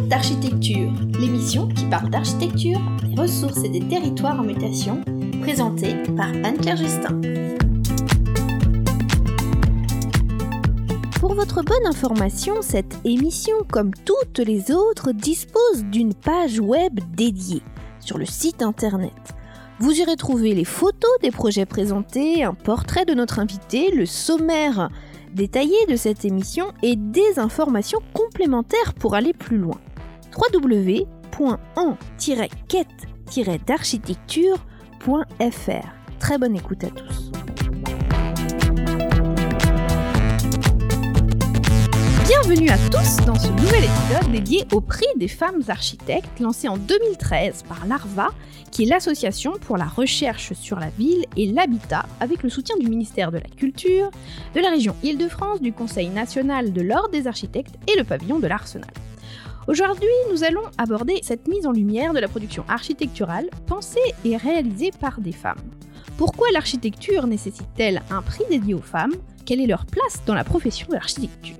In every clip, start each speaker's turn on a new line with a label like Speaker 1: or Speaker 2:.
Speaker 1: d'architecture, l'émission qui parle d'architecture, des ressources et des territoires en mutation, présentée par Anne-Claire Justin. Pour votre bonne information, cette émission, comme toutes les autres, dispose d'une page web dédiée sur le site internet. Vous irez trouver les photos des projets présentés, un portrait de notre invité, le sommaire détaillé de cette émission et des informations complémentaires pour aller plus loin. www.en-quête-d'architecture.fr Très bonne écoute à tous. Bienvenue à tous dans ce nouvel épisode dédié au prix des femmes architectes lancé en 2013 par l'ARVA, qui est l'association pour la recherche sur la ville et l'habitat avec le soutien du ministère de la Culture, de la région Île-de-France, du Conseil national de l'Ordre des architectes et le pavillon de l'Arsenal. Aujourd'hui, nous allons aborder cette mise en lumière de la production architecturale pensée et réalisée par des femmes. Pourquoi l'architecture nécessite-t-elle un prix dédié aux femmes? Quelle est leur place dans la profession de l'architecture?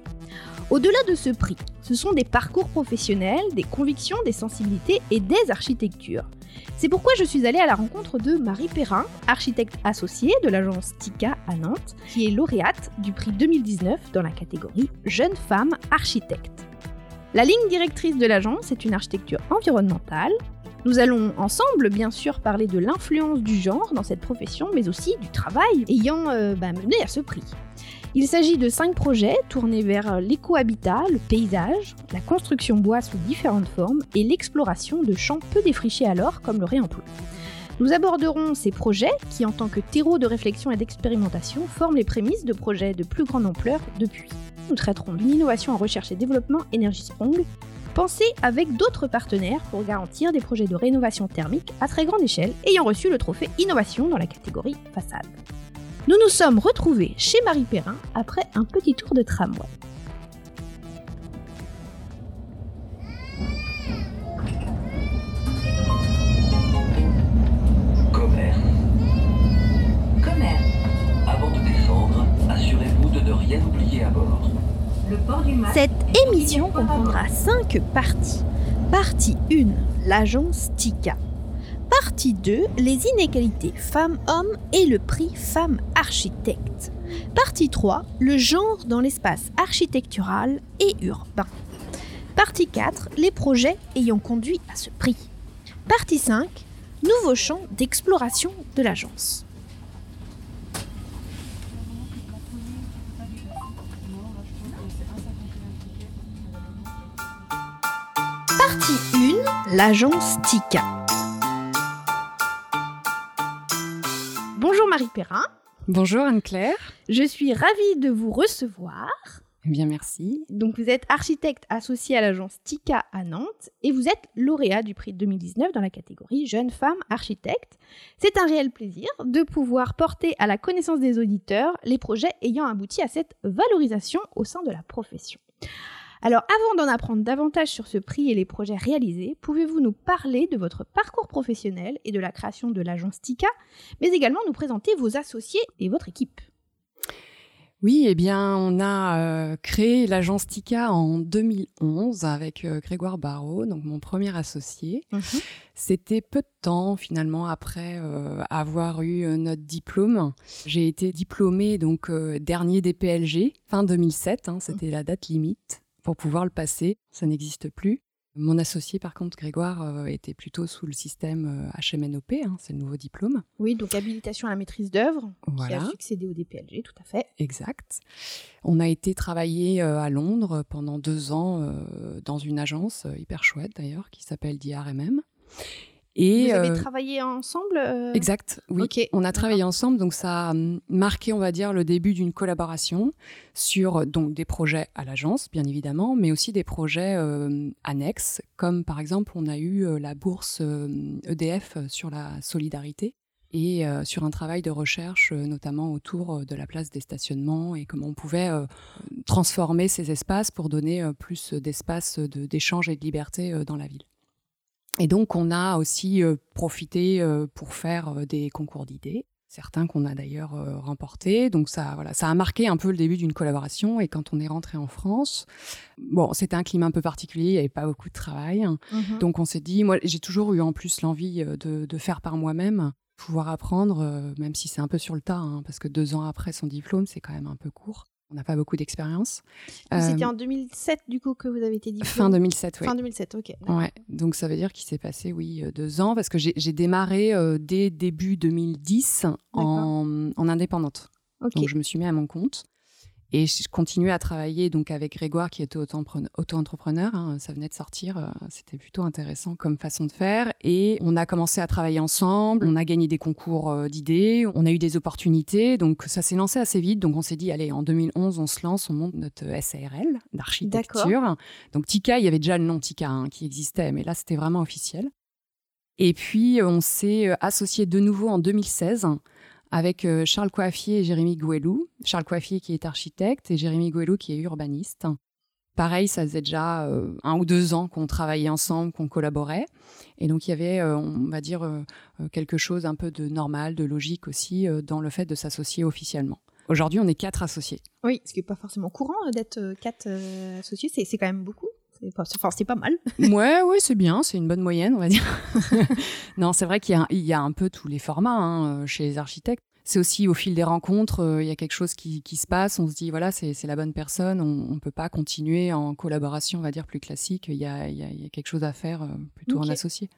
Speaker 1: Au-delà de ce prix, ce sont des parcours professionnels, des convictions, des sensibilités et des architectures. C'est pourquoi je suis allée à la rencontre de Marie Perrin, architecte associée de l'agence TICA à Nantes, qui est lauréate du prix 2019 dans la catégorie Jeune femme architecte. La ligne directrice de l'agence est une architecture environnementale. Nous allons ensemble, bien sûr, parler de l'influence du genre dans cette profession, mais aussi du travail ayant euh, bah, mené à ce prix. Il s'agit de cinq projets tournés vers l'éco-habitat, le paysage, la construction bois sous différentes formes et l'exploration de champs peu défrichés alors comme le réemploi. Nous aborderons ces projets qui, en tant que terreau de réflexion et d'expérimentation, forment les prémices de projets de plus grande ampleur depuis. Nous traiterons d'une innovation en recherche et développement Energy Sprong, pensée avec d'autres partenaires pour garantir des projets de rénovation thermique à très grande échelle ayant reçu le trophée Innovation dans la catégorie façade. Nous nous sommes retrouvés chez Marie Perrin après un petit tour de tramway.
Speaker 2: Commerce.
Speaker 3: Commerce.
Speaker 2: Avant de descendre, assurez-vous de ne rien oublier à bord.
Speaker 3: Le port du masque.
Speaker 1: Cette émission comprendra 5 parties. Partie 1, l'agence TICA. Partie 2, les inégalités femmes-hommes et le prix femmes architectes. Partie 3, le genre dans l'espace architectural et urbain. Partie 4, les projets ayant conduit à ce prix. Partie 5, nouveau champ d'exploration de l'agence. Partie 1, l'agence TICA. Marie Perrin,
Speaker 4: Bonjour Anne-Claire.
Speaker 1: je suis ravie de vous recevoir.
Speaker 4: Eh bien, merci.
Speaker 1: Donc vous êtes architecte associé à l'agence TICA à Nantes et vous êtes lauréat du prix 2019 dans la catégorie Jeune femme architecte. C'est un réel plaisir de pouvoir porter à la connaissance des auditeurs les projets ayant abouti à cette valorisation au sein de la profession. Alors avant d'en apprendre davantage sur ce prix et les projets réalisés, pouvez-vous nous parler de votre parcours professionnel et de la création de l'agence TICA, mais également nous présenter vos associés et votre équipe?
Speaker 4: Oui, eh bien, on a euh, créé l'agence TICA en 2011 avec euh, Grégoire Barrault, donc mon premier associé. C'était peu de temps finalement après euh, avoir eu notre diplôme. J'ai été diplômée donc dernier des PLG fin 2007, hein, c'était la date limite pour pouvoir le passer. Ça n'existe plus. Mon associé, par contre, Grégoire, euh, était plutôt sous le système euh, HMNOP, hein, c'est le nouveau diplôme.
Speaker 1: Oui, donc habilitation à la maîtrise d'œuvre qui
Speaker 4: Voilà.
Speaker 1: a succédé au DPLG, tout à fait.
Speaker 4: Exact. On a été travailler euh, à Londres pendant deux ans euh, dans une agence euh, hyper chouette d'ailleurs qui s'appelle DRMM. Et
Speaker 1: vous avez
Speaker 4: euh,
Speaker 1: travaillé ensemble euh,
Speaker 4: exact, oui. On a travaillé ensemble, donc ça a marqué, on va dire, le début d'une collaboration sur euh, donc des projets à l'agence, bien évidemment, mais aussi des projets euh, annexes, comme par exemple, on a eu la bourse euh, EDF sur la solidarité et sur un travail de recherche, notamment autour de la place des stationnements et comment on pouvait transformer ces espaces pour donner plus d'espace de- d'échange et de liberté dans la ville. Et donc, on a aussi euh, profité euh, pour faire euh, des concours d'idées. certains qu'on a d'ailleurs remportés. Donc ça, voilà, ça a marqué un peu le début d'une collaboration. Et quand on est rentré en France, bon, c'était un climat un peu particulier, il n'y avait pas beaucoup de travail. Mhm. Donc on s'est dit, moi j'ai toujours eu en plus l'envie de, faire par moi-même, pouvoir apprendre, même si c'est un peu sur le tas, hein, parce que deux ans après son diplôme, c'est quand même un peu court. On n'a pas beaucoup d'expérience.
Speaker 1: C'était en 2007 du coup que vous avez été diplômé
Speaker 4: Fin 2007, oui.
Speaker 1: Fin 2007, ok.
Speaker 4: Ouais. Donc ça veut dire qu'il s'est passé, oui, deux ans, parce que j'ai démarré dès début 2010 en, en, indépendante. Donc je me suis mis à mon compte. Et je continuais à travailler donc avec Grégoire qui était auto-entrepreneur. Hein, ça venait de sortir, euh, c'était plutôt intéressant comme façon de faire. Et on a commencé à travailler ensemble. On a gagné des concours euh, d'idées. On a eu des opportunités. Donc ça s'est lancé assez vite. Donc on s'est dit allez en 2011 on se lance, on monte notre SARL d'architecture. Donc Tika, il y avait déjà le nom Tika hein, qui existait, mais là c'était vraiment officiel. Et puis on s'est euh, associé de nouveau en 2016 avec euh, Charles Coiffier et Jérémy Gouelou. Charles Coiffier qui est architecte et Jérémy Gouelou qui est urbaniste. Pareil, ça faisait déjà euh, un ou deux ans qu'on travaillait ensemble, qu'on collaborait. Et donc, il y avait, euh, on va dire, quelque chose un peu de normal, de logique aussi dans le fait de s'associer officiellement. Aujourd'hui, on est quatre associés.
Speaker 1: Oui, ce qui n'est pas forcément courant d'être quatre associés, c'est quand même beaucoup. Enfin, c'est pas mal.
Speaker 4: ouais, ouais, c'est bien, c'est une bonne moyenne, on va dire. non, c'est vrai qu'il y, a un peu tous les formats hein, chez les architectes. C'est aussi au fil des rencontres, euh, il y a quelque chose qui, se passe, on se dit, voilà, c'est la bonne personne, on ne peut pas continuer en collaboration, on va dire, plus classique, il y a, quelque chose à faire euh, plutôt en associé.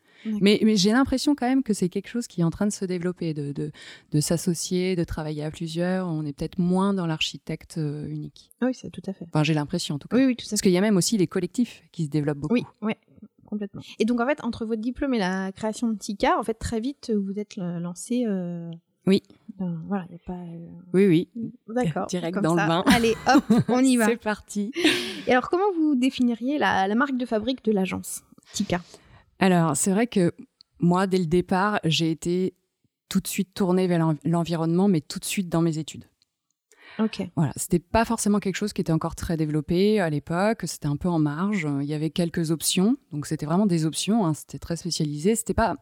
Speaker 4: Mais, j'ai l'impression quand même que c'est quelque chose qui est en train de se développer, de, de, s'associer, de travailler à plusieurs. On est peut-être moins dans l'architecte euh, unique.
Speaker 1: Oui, c'est tout à fait.
Speaker 4: Enfin, j'ai l'impression en tout cas.
Speaker 1: Oui, oui, tout à
Speaker 4: Parce qu'il y a même aussi les collectifs qui se développent beaucoup.
Speaker 1: Oui, ouais, complètement. Et donc en fait, entre votre diplôme et la création de Tika, en fait, très vite, vous êtes lancé. Euh,
Speaker 4: oui.
Speaker 1: voilà, y a pas. Euh,
Speaker 4: oui, oui.
Speaker 1: D'accord.
Speaker 4: Direct dans le bain.
Speaker 1: Allez, hop, on y va.
Speaker 4: c'est parti.
Speaker 1: Et alors, comment vous définiriez la, la marque de fabrique de l'agence Tika?
Speaker 4: Alors, c'est vrai que moi, dès le départ, j'ai été tout de suite tournée vers l'environnement, mais tout de suite dans mes études.
Speaker 1: Ok.
Speaker 4: Voilà, c'était pas forcément quelque chose qui était encore très développé à l'époque. C'était un peu en marge. Il y avait quelques options, donc c'était vraiment des options. Hein. C'était très spécialisé. C'était pas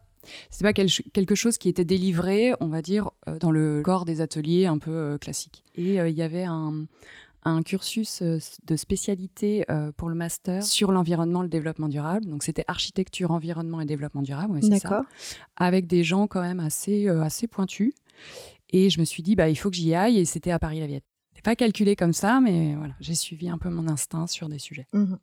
Speaker 4: c'était pas quelque chose qui était délivré, on va dire, euh, dans le corps des ateliers un peu euh, classiques. Et euh, il y avait un, un cursus euh, de spécialité euh, pour le master sur l'environnement, le développement durable. Donc c'était architecture, environnement et développement durable, c'est ça. Avec des gens quand même assez, euh, assez pointus. Et je me suis dit, bah, il faut que j'y aille. Et c'était à Paris-la-Viette. C'est pas calculé comme ça, mais voilà, j'ai suivi un peu mon instinct sur des sujets.
Speaker 1: Mmh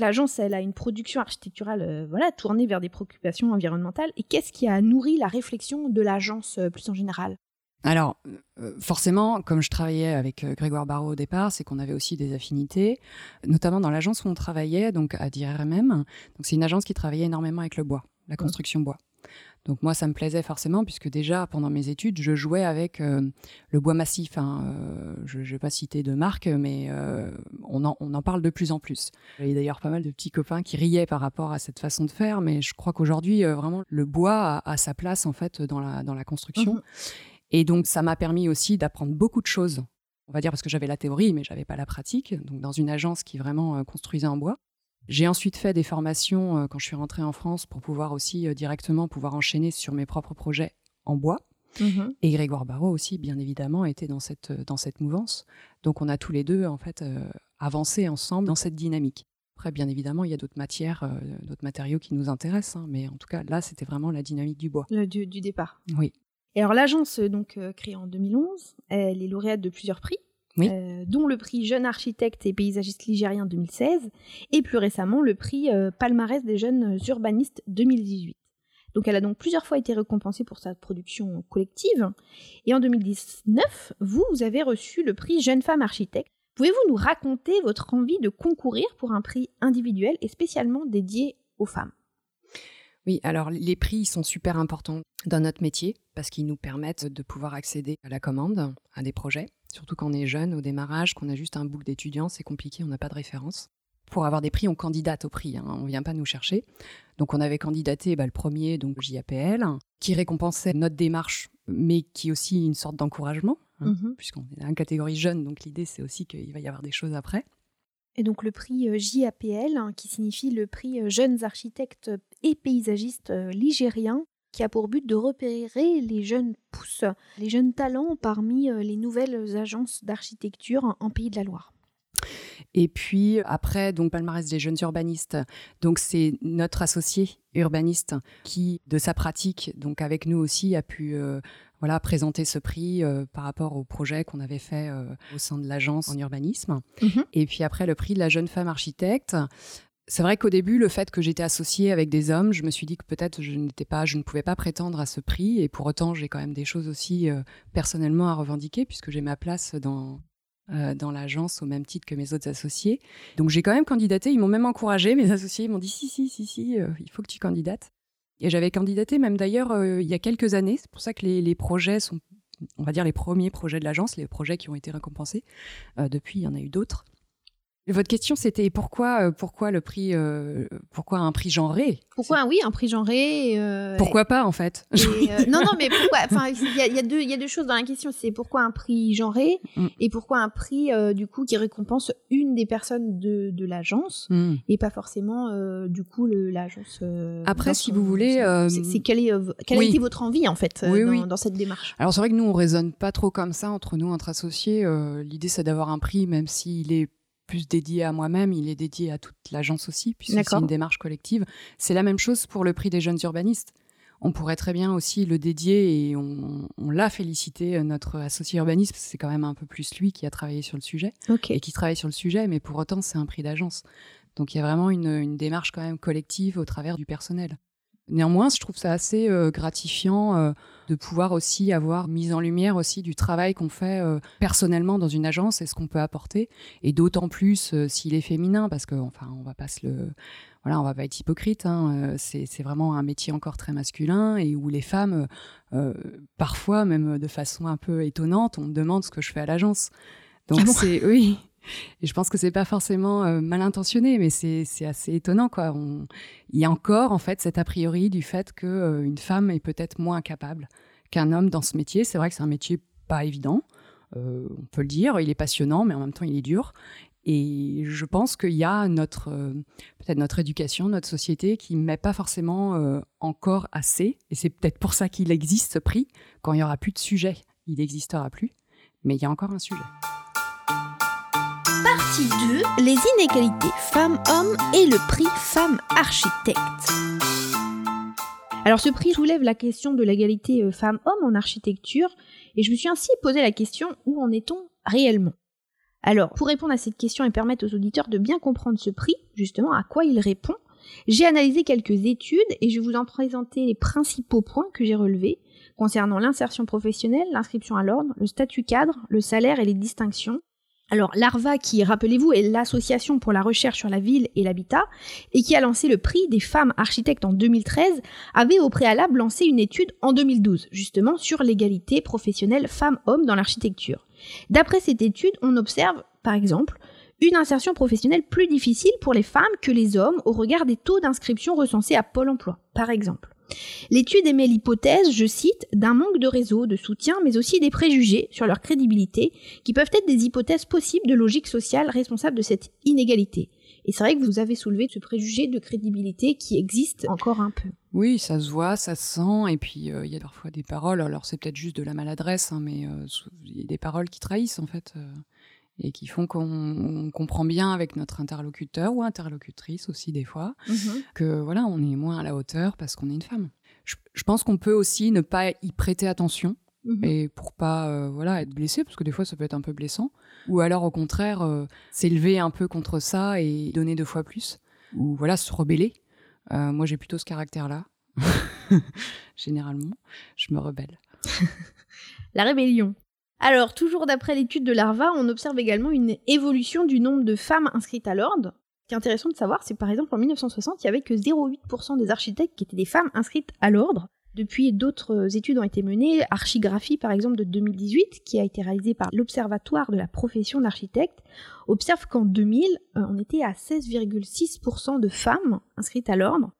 Speaker 1: L'agence, elle a une production architecturale voilà, tournée vers des préoccupations environnementales. Et qu'est-ce qui a nourri la réflexion de l'agence plus en général?
Speaker 4: Alors, euh, forcément, comme je travaillais avec euh, Grégoire Barraud au départ, c'est qu'on avait aussi des affinités, notamment dans l'agence où on travaillait, donc à DIRMM. Donc, c'est une agence qui travaillait énormément avec le bois, la construction bois. Donc moi, ça me plaisait forcément, puisque déjà, pendant mes études, je jouais avec euh, le bois massif. Hein, je ne vais pas citer de marque, mais on, en, parle de plus en plus. Il y a d'ailleurs pas mal de petits copains qui riaient par rapport à cette façon de faire, mais je crois qu'aujourd'hui, vraiment, le bois a, sa place, en fait, dans la, construction. Mmh et donc, ça m'a permis aussi d'apprendre beaucoup de choses. On va dire parce que j'avais la théorie, mais j'avais pas la pratique. Donc, dans une agence qui vraiment euh, construisait en bois. J'ai ensuite fait des formations euh, quand je suis rentrée en France pour pouvoir aussi euh, directement pouvoir enchaîner sur mes propres projets en bois. Mmh Et Grégoire Barrault aussi, bien évidemment, était dans cette, dans cette mouvance. Donc, on a tous les deux, en fait, avancé ensemble dans cette dynamique. Après, bien évidemment, il y a d'autres matières, d'autres matériaux qui nous intéressent, hein, mais en tout cas, là, c'était vraiment la dynamique du bois.
Speaker 1: du, du départ.
Speaker 4: Oui.
Speaker 1: Et alors l'agence euh, donc euh, créée en 2011, elle est lauréate de plusieurs prix, euh, dont le prix Jeune Architecte et Paysagiste Ligérien 2016 et plus récemment le prix Palmarès des Jeunes Urbanistes 2018. Donc elle a donc plusieurs fois été récompensée pour sa production collective. Et en 2019, vous, vous avez reçu le prix Jeune Femme Architecte. Pouvez-vous nous raconter votre envie de concourir pour un prix individuel et spécialement dédié aux femmes?
Speaker 4: Oui, alors les prix sont super importants dans notre métier parce qu'ils nous permettent de pouvoir accéder à la commande, à des projets. Surtout quand on est jeune au démarrage, qu'on a juste un bouc d'étudiants, c'est compliqué, on n'a pas de référence. Pour avoir des prix, on candidate au prix, hein, on ne vient pas nous chercher. Donc on avait candidaté bah, le premier, donc JAPL, qui récompensait notre démarche, mais qui est aussi une sorte d'encouragement, hein, mmh puisqu'on est dans une catégorie jeune, donc l'idée c'est aussi qu'il va y avoir des choses après.
Speaker 1: Et donc le prix euh, JAPL, hein, qui signifie le prix euh, Jeunes Architectes et Paysagistes euh, Ligériens, qui a pour but de repérer les jeunes pousses, les jeunes talents parmi euh, les nouvelles agences d'architecture en Pays de la Loire.
Speaker 4: Et puis après, donc palmarès des jeunes urbanistes. Donc c'est notre associé urbaniste qui, de sa pratique, donc avec nous aussi, a pu euh, voilà présenter ce prix euh, par rapport au projet qu'on avait fait euh, au sein de l'agence en urbanisme. Mhm. Et puis après le prix de la jeune femme architecte. C'est vrai qu'au début, le fait que j'étais associée avec des hommes, je me suis dit que peut-être je n'étais pas, je ne pouvais pas prétendre à ce prix. Et pour autant, j'ai quand même des choses aussi personnellement à revendiquer puisque j'ai ma place dans euh, dans l'agence au même titre que mes autres associés. Donc j'ai quand même candidaté, ils m'ont même encouragé, mes associés m'ont dit si, si, si, si, euh, il faut que tu candidates. Et j'avais candidaté même d'ailleurs euh, il y a quelques années, c'est pour ça que les, projets sont, on va dire les premiers projets de l'agence, les projets qui ont été récompensés. depuis, il y en a eu d'autres. Votre question, c'était pourquoi, euh, pourquoi le prix, euh, pourquoi un prix genré?
Speaker 1: Pourquoi, oui, un prix genré
Speaker 4: euh, Pourquoi pas, en fait?
Speaker 1: Non, non, mais pourquoi Enfin, il y a, y, a deux, y a deux choses dans la question. C'est pourquoi un prix genré mm. et pourquoi un prix, du coup, qui récompense une des personnes de, de l'agence mm. et pas forcément, du coup, l'agence.
Speaker 4: Après, si vous voulez,
Speaker 1: c'est quelle, est, quelle a été votre envie, en fait, dans, dans, cette démarche?
Speaker 4: Alors, c'est vrai que nous, on raisonne pas trop comme ça entre nous, entre associés. L'idée, c'est d'avoir un prix, même s'il est plus dédié à moi-même, il est dédié à toute l'agence aussi, puisque c'est une démarche collective. C'est la même chose pour le prix des jeunes urbanistes. On pourrait très bien aussi le dédier et on, l'a félicité, euh, notre associé urbanisme, c'est quand même un peu plus lui qui a travaillé sur le sujet et qui travaille sur le sujet, mais pour autant c'est un prix d'agence. Donc il y a vraiment une démarche quand même collective au travers du personnel. Néanmoins, je trouve ça assez euh, gratifiant euh, de pouvoir aussi avoir mis en lumière aussi du travail qu'on fait euh, personnellement dans une agence et ce qu'on peut apporter. Et d'autant plus s'il est féminin, parce que enfin, on va pas se le, voilà, on va pas être hypocrite. Hein, c'est vraiment un métier encore très masculin et où les femmes, parfois même de façon un peu étonnante, on me demande ce que je fais à l'agence. Donc ah c'est oui. Et je pense que c'est pas forcément euh, mal intentionné, mais c'est assez étonnant, quoi. Il y a encore, en fait, cet a priori du fait qu'une euh, une femme est peut-être moins capable qu'un homme dans ce métier. C'est vrai que c'est un métier pas évident, euh, on peut le dire. Il est passionnant, mais en même temps, il est dur. Et je pense qu'il y a notre, peut-être notre éducation, notre société qui met pas forcément encore assez. Et c'est peut-être pour ça qu'il existe ce prix. Quand il y aura plus de sujet, il n'existera plus. Mais il y a encore un sujet.
Speaker 1: Partie 2, les inégalités femmes-hommes et le prix Femmes Architectes. Alors ce prix soulève la question de l'égalité euh, femmes-hommes en architecture et je me suis ainsi posé la question où en est-on réellement? Alors pour répondre à cette question et permettre aux auditeurs de bien comprendre ce prix, justement à quoi il répond, j'ai analysé quelques études et je vais vous en présenter les principaux points que j'ai relevés concernant l'insertion professionnelle, l'inscription à l'ordre, le statut cadre, le salaire et les distinctions, alors l'ARVA, qui, rappelez-vous, est l'association pour la recherche sur la ville et l'habitat, et qui a lancé le prix des femmes architectes en 2013, avait au préalable lancé une étude en 2012, justement sur l'égalité professionnelle femmes-hommes dans l'architecture. D'après cette étude, on observe, par exemple, une insertion professionnelle plus difficile pour les femmes que les hommes au regard des taux d'inscription recensés à Pôle emploi, par exemple. L'étude émet l'hypothèse, je cite, d'un manque de réseau, de soutien, mais aussi des préjugés sur leur crédibilité, qui peuvent être des hypothèses possibles de logique sociale responsable de cette inégalité. Et c'est vrai que vous avez soulevé ce préjugé de crédibilité qui existe encore un peu.
Speaker 4: Oui, ça se voit, ça se sent, et puis euh, il y a parfois des paroles, alors c'est peut-être juste de la maladresse, hein, mais euh, il y a des paroles qui trahissent en fait. Euh, et qui font qu'on comprend bien avec notre interlocuteur ou interlocutrice aussi des fois mhm. que voilà on est moins à la hauteur parce qu'on est une femme. Je, pense qu'on peut aussi ne pas y prêter attention mhm. et pour pas euh, voilà être blessé parce que des fois ça peut être un peu blessant ou alors au contraire euh, s'élever un peu contre ça et donner deux fois plus ou voilà se rebeller. Euh, moi j'ai plutôt ce caractère là. Généralement, je me rebelle.
Speaker 1: La rébellion. Alors, toujours d'après l'étude de l'ARVA, on observe également une évolution du nombre de femmes inscrites à l'ordre. Ce qui est intéressant de savoir, c'est par exemple en 1960, il n'y avait que 0,8% des architectes qui étaient des femmes inscrites à l'ordre. Depuis, d'autres études ont été menées. Archigraphie, par exemple, de 2018, qui a été réalisée par l'Observatoire de la profession d'architecte, observe qu'en 2000, euh, on était à 16,6% de femmes inscrites à l'ordre.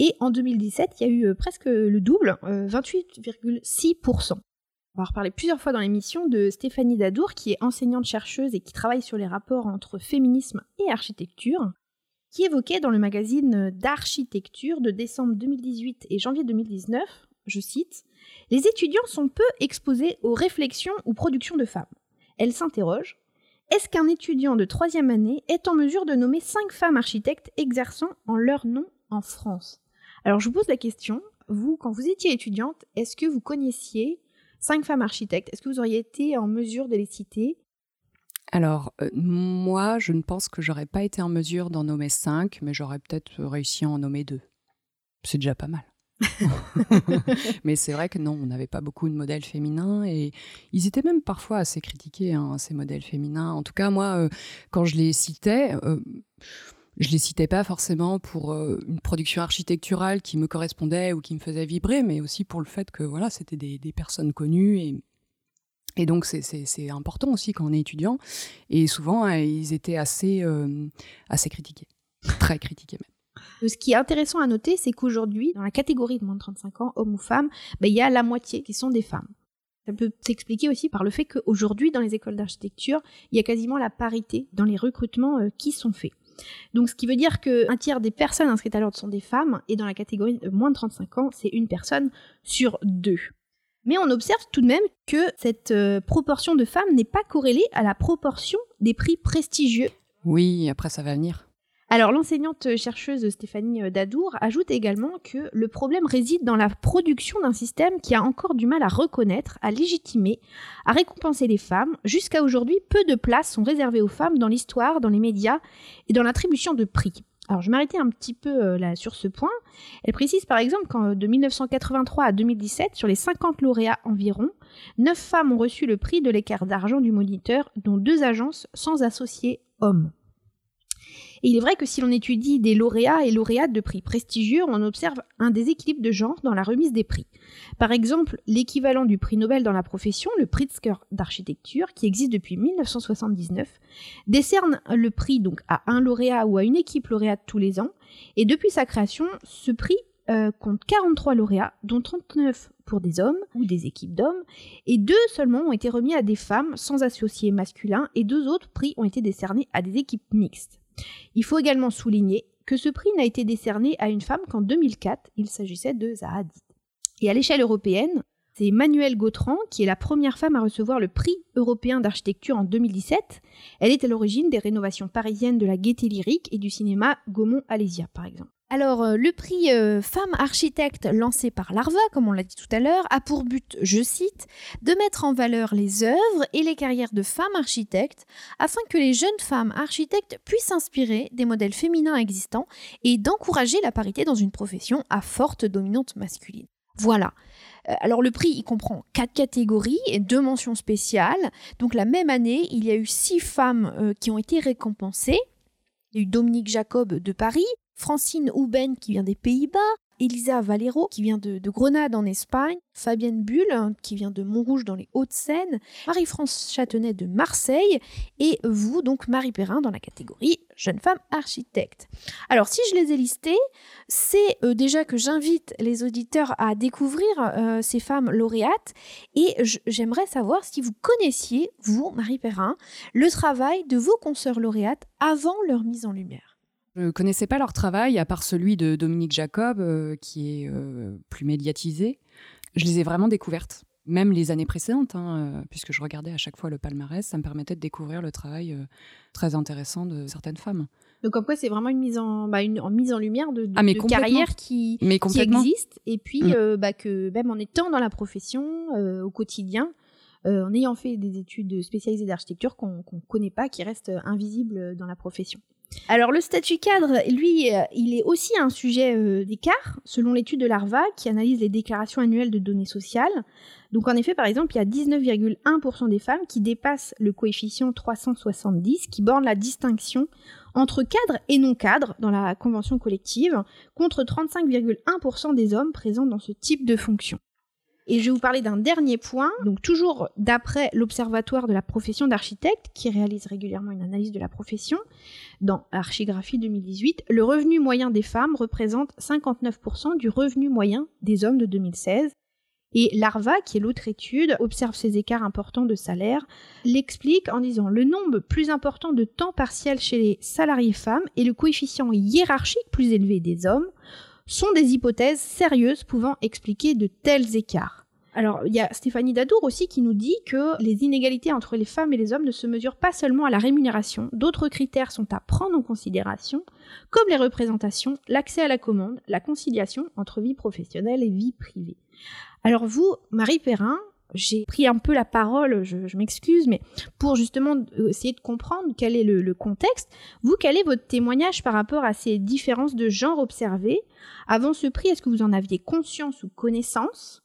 Speaker 1: Et en 2017, il y a eu euh, presque le double, 28,6%. On va reparler plusieurs fois dans l'émission de Stéphanie Dadour, qui est enseignante chercheuse et qui travaille sur les rapports entre féminisme et architecture. qui évoquait dans le magazine d'architecture de décembre 2018 et janvier 2019, je cite, Les étudiants sont peu exposés aux réflexions ou productions de femmes. Elle s'interroge Est-ce qu'un étudiant de troisième année est en mesure de nommer cinq femmes architectes exerçant en leur nom en France? Alors je vous pose la question, vous, quand vous étiez étudiante, est-ce que vous connaissiez cinq femmes architectes Est-ce que vous auriez été en mesure de les citer?
Speaker 4: Alors, euh, moi, je ne pense que j'aurais pas été en mesure d'en nommer cinq, mais j'aurais peut-être réussi à en nommer deux. C'est déjà pas mal. mais c'est vrai que non, on n'avait pas beaucoup de modèles féminins et ils étaient même parfois assez critiqués, hein, ces modèles féminins. En tout cas, moi, euh, quand je les citais, euh, je les citais pas forcément pour euh, une production architecturale qui me correspondait ou qui me faisait vibrer, mais aussi pour le fait que voilà, c'était des, personnes connues et et donc, c'est important aussi quand on est étudiant. Et souvent, ils étaient assez, assez critiqués, très critiqués même.
Speaker 1: Ce qui est intéressant à noter, c'est qu'aujourd'hui, dans la catégorie de moins de 35 ans, hommes ou femmes, ben, il y a la moitié qui sont des femmes. Ça peut s'expliquer aussi par le fait qu'aujourd'hui, dans les écoles d'architecture, il y a quasiment la parité dans les recrutements euh, qui sont faits. Donc, ce qui veut dire qu'un tiers des personnes inscrites à l'ordre sont des femmes, et dans la catégorie de moins de 35 ans, c'est une personne sur deux. Mais on observe tout de même que cette euh, proportion de femmes n'est pas corrélée à la proportion des prix prestigieux.
Speaker 4: Oui, après ça va venir.
Speaker 1: Alors l'enseignante chercheuse Stéphanie Dadour ajoute également que le problème réside dans la production d'un système qui a encore du mal à reconnaître, à légitimer, à récompenser les femmes. Jusqu'à aujourd'hui, peu de places sont réservées aux femmes dans l'histoire, dans les médias et dans l'attribution de prix. Alors je m'arrêtais un petit peu euh, là sur ce point. Elle précise par exemple qu'en de 1983 à 2017, sur les 50 lauréats environ, 9 femmes ont reçu le prix de l'écart d'argent du moniteur, dont deux agences sans associés hommes. Et il est vrai que si l'on étudie des lauréats et lauréates de prix prestigieux, on observe un déséquilibre de genre dans la remise des prix. Par exemple, l'équivalent du prix Nobel dans la profession, le Pritzker d'architecture, qui existe depuis 1979, décerne le prix donc à un lauréat ou à une équipe lauréate tous les ans. Et depuis sa création, ce prix euh, compte 43 lauréats, dont 39 pour des hommes ou des équipes d'hommes, et deux seulement ont été remis à des femmes sans associés masculins, et deux autres prix ont été décernés à des équipes mixtes. Il faut également souligner que ce prix n'a été décerné à une femme qu'en 2004, il s'agissait de Zaha Hadid. Et à l'échelle européenne, c'est Manuelle Gautran qui est la première femme à recevoir le prix européen d'architecture en 2017. Elle est à l'origine des rénovations parisiennes de la Gaîté Lyrique et du cinéma Gaumont-Alésia, par exemple. Alors, euh, le prix euh, Femme Architecte lancé par l'ARVA, comme on l'a dit tout à l'heure, a pour but, je cite, de mettre en valeur les œuvres et les carrières de femmes architectes afin que les jeunes femmes architectes puissent s'inspirer des modèles féminins existants et d'encourager la parité dans une profession à forte dominante masculine. Voilà. Euh, alors le prix, il comprend quatre catégories et deux mentions spéciales. Donc la même année, il y a eu six femmes qui ont été récompensées. Il y a eu Dominique Jacob de Paris, Francine Houben qui vient des Pays-Bas, Elisa Valero qui vient de, Grenade en Espagne, Fabienne Bull hein, qui vient de Montrouge dans les Hauts-de-Seine, Marie-France Châtenay de Marseille et vous donc Marie Perrin dans la catégorie jeune femme architecte. Alors si je les ai listées, c'est euh, déjà que j'invite les auditeurs à découvrir euh, ces femmes lauréates et j'aimerais savoir si vous connaissiez, vous Marie Perrin, le travail de vos consoeurs lauréates avant leur mise en lumière.
Speaker 4: Je ne connaissais pas leur travail, à part celui de Dominique Jacob, euh, qui est euh, plus médiatisé. Je les ai vraiment découvertes. Même les années précédentes, hein, euh, puisque je regardais à chaque fois le palmarès, ça me permettait de découvrir le travail très intéressant de certaines femmes.
Speaker 1: Donc comme quoi c'est vraiment une mise en, bah, une, mise en lumière de, de, ah, carrière qui, qui existe et puis mm. bah, que même en étant dans la profession au quotidien, en ayant fait des études spécialisées d'architecture qu'on ne connaît pas, qui restent invisibles dans la profession. Alors le statut cadre, lui, euh, il est aussi un sujet euh, d'écart, selon l'étude de l'ARVA qui analyse les déclarations annuelles de données sociales. Donc en effet, par exemple, il y a 19,1% des femmes qui dépassent le coefficient 370, qui borne la distinction entre cadre et non cadre dans la convention collective, contre 35,1% des hommes présents dans ce type de fonction. Et je vais vous parler d'un dernier point. Donc toujours d'après l'Observatoire de la profession d'architecte, qui réalise régulièrement une analyse de la profession, dans Archigraphie 2018, le revenu moyen des femmes représente 59% du revenu moyen des hommes de 2016. Et l'ARVA, qui est l'autre étude, observe ces écarts importants de salaire, l'explique en disant le nombre plus important de temps partiel chez les salariés femmes et le coefficient hiérarchique plus élevé des hommes sont des hypothèses sérieuses pouvant expliquer de tels écarts. Alors, il y a Stéphanie Dadour aussi qui nous dit que les inégalités entre les femmes et les hommes ne se mesurent pas seulement à la rémunération. D'autres critères sont à prendre en considération, comme les représentations, l'accès à la commande, la conciliation entre vie professionnelle et vie privée. Alors vous, Marie Perrin, j'ai pris un peu la parole, je, m'excuse, mais pour justement essayer de comprendre quel est le, le, contexte, vous, quel est votre témoignage par rapport à ces différences de genre observées? Avant ce prix, est-ce que vous en aviez conscience ou connaissance?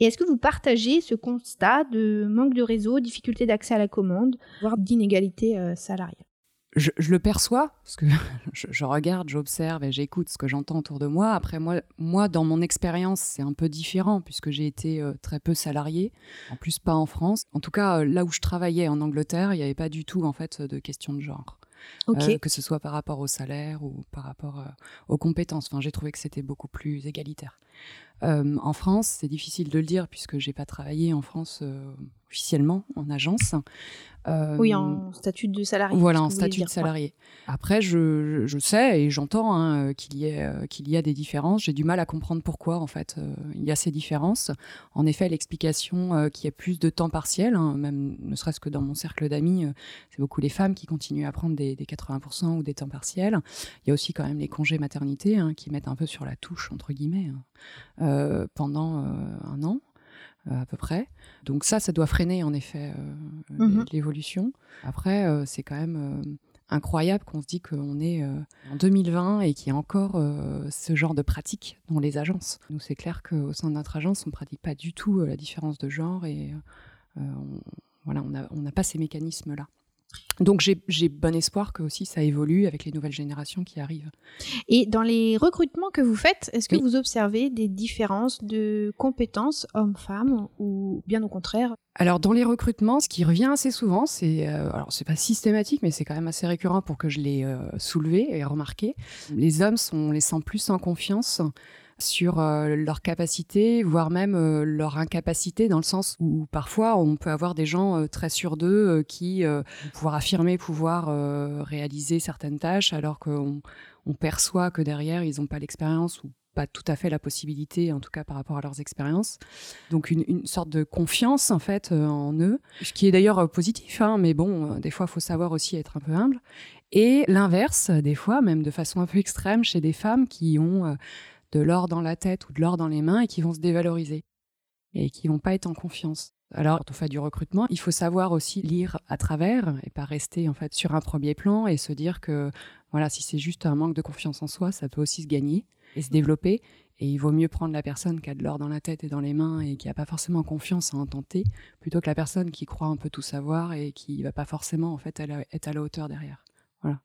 Speaker 1: Et est-ce que vous partagez ce constat de manque de réseau, difficulté d'accès à la commande, voire d'inégalité euh, salariale?
Speaker 4: Je, le perçois, parce que je, regarde, j'observe et j'écoute ce que j'entends autour de moi. Après, moi, moi dans mon expérience, c'est un peu différent, puisque j'ai été euh, très peu salarié, en plus pas en France. En tout cas, euh, là où je travaillais en Angleterre, il n'y avait pas du tout en fait de question de genre. que ce soit par rapport au salaire ou par rapport aux compétences. Enfin, j'ai trouvé que c'était beaucoup plus égalitaire. Euh, en France, c'est difficile de le dire puisque j'ai pas travaillé en France euh, officiellement en agence.
Speaker 1: Euh, oui, en statut de salarié.
Speaker 4: Voilà, en statut de salarié. Après, je, je, sais et j'entends hein, qu'il y, qu'il y, a des différences. J'ai du mal à comprendre pourquoi, en fait, il y a ces différences. En effet, l'explication qu'il y a plus de temps partiel, hein, même ne serait-ce que dans mon cercle d'amis, c'est beaucoup les femmes qui continuent à prendre des, 80% ou des temps partiels. Il y a aussi quand même les congés maternité hein, qui mettent un peu sur la touche, entre guillemets. Euh, pendant euh, un an euh, à peu près. Donc ça, ça doit freiner en effet mhm. l'évolution. Après, c'est quand même incroyable qu'on se dit qu'on est en 2020 et qu'il y a encore ce genre de pratique dans les agences. Nous, c'est clair qu'au sein de notre agence, on ne pratique pas du tout la différence de genre et voilà, on n'a pas ces mécanismes-là. Donc j'ai bon espoir que aussi ça évolue avec les nouvelles générations qui arrivent.
Speaker 1: Et dans les recrutements que vous faites, est-ce que vous observez des différences de compétences hommes-femmes ou bien au contraire?
Speaker 4: Alors dans les recrutements, ce qui revient assez souvent, c'est euh, alors c'est pas systématique, mais c'est quand même assez récurrent pour que je l'ai euh, soulevé et remarqué. Les hommes sont on les sent plus en confiance sur euh, leur capacité, voire même euh, leur incapacité, dans le sens où parfois on peut avoir des gens euh, très sûrs d'eux qui pouvoir affirmer pouvoir réaliser certaines tâches, alors qu'on on perçoit que derrière ils n'ont pas l'expérience ou pas tout à fait la possibilité, en tout cas par rapport à leurs expériences. Donc une, sorte de confiance en fait en eux, ce qui est d'ailleurs positif, hein, mais bon, des fois il faut savoir aussi être un peu humble. Et l'inverse, des fois, même de façon un peu extrême, chez des femmes qui ont de l'or dans la tête ou de l'or dans les mains et qui vont se dévaloriser et qui vont pas être en confiance. Alors, quand on fait du recrutement, il faut savoir aussi lire à travers et pas rester en fait sur un premier plan et se dire que voilà, si c'est juste un manque de confiance en soi, ça peut aussi se gagner et se développer. Et il vaut mieux prendre la personne qui a de l'or dans la tête et dans les mains et qui n'a pas forcément confiance à en tenter, plutôt que la personne qui croit un peu tout savoir et qui va pas forcément en fait être à la hauteur derrière. Voilà.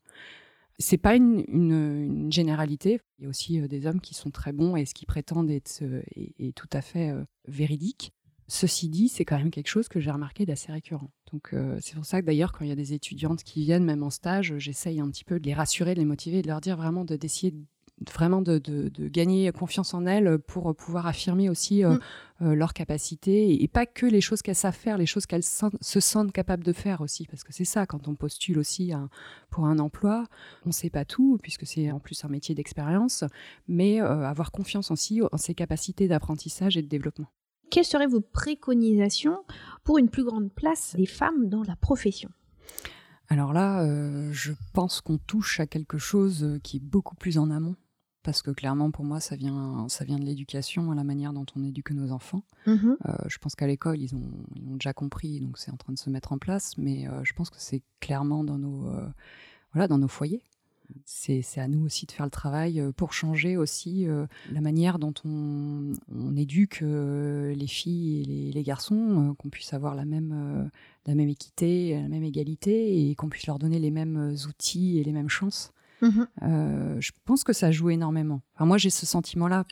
Speaker 4: C'est pas une, généralité. Il y a aussi euh, des hommes qui sont très bons et ce qu'ils prétendent euh, est, tout à fait euh, véridique. Ceci dit, c'est quand même quelque chose que j'ai remarqué d'assez récurrent. Donc c'est pour ça que d'ailleurs, quand il y a des étudiantes qui viennent, même en stage, j'essaye un petit peu de les rassurer, de les motiver, de leur dire vraiment de d'essayer vraiment de, gagner confiance en elles pour pouvoir affirmer aussi euh, mm. euh, leurs capacités et, pas que les choses qu'elles savent faire, les choses qu'elles se sentent capables de faire aussi, parce que c'est ça quand on postule aussi pour un emploi, on ne sait pas tout puisque c'est en plus un métier d'expérience, mais euh, avoir confiance aussi en ses capacités d'apprentissage et de développement.
Speaker 1: Quelles seraient vos préconisations pour une plus grande place des femmes dans la profession?
Speaker 4: Alors là, je pense qu'on touche à quelque chose qui est beaucoup plus en amont parce que clairement pour moi ça vient ça vient de l'éducation à la manière dont on éduque nos enfants. Mmh euh, je pense qu'à l'école ils ont, déjà compris donc c'est en train de se mettre en place mais euh, je pense que c'est clairement dans nos euh, voilà dans nos foyers. C'est à nous aussi de faire le travail pour changer aussi la manière dont on, éduque les filles et les, garçons, qu'on puisse avoir la même, la même équité, la même égalité et qu'on puisse leur donner les mêmes outils et les mêmes chances. Mhm. Euh, je pense que ça joue énormément. Enfin, moi, j'ai ce sentiment-là.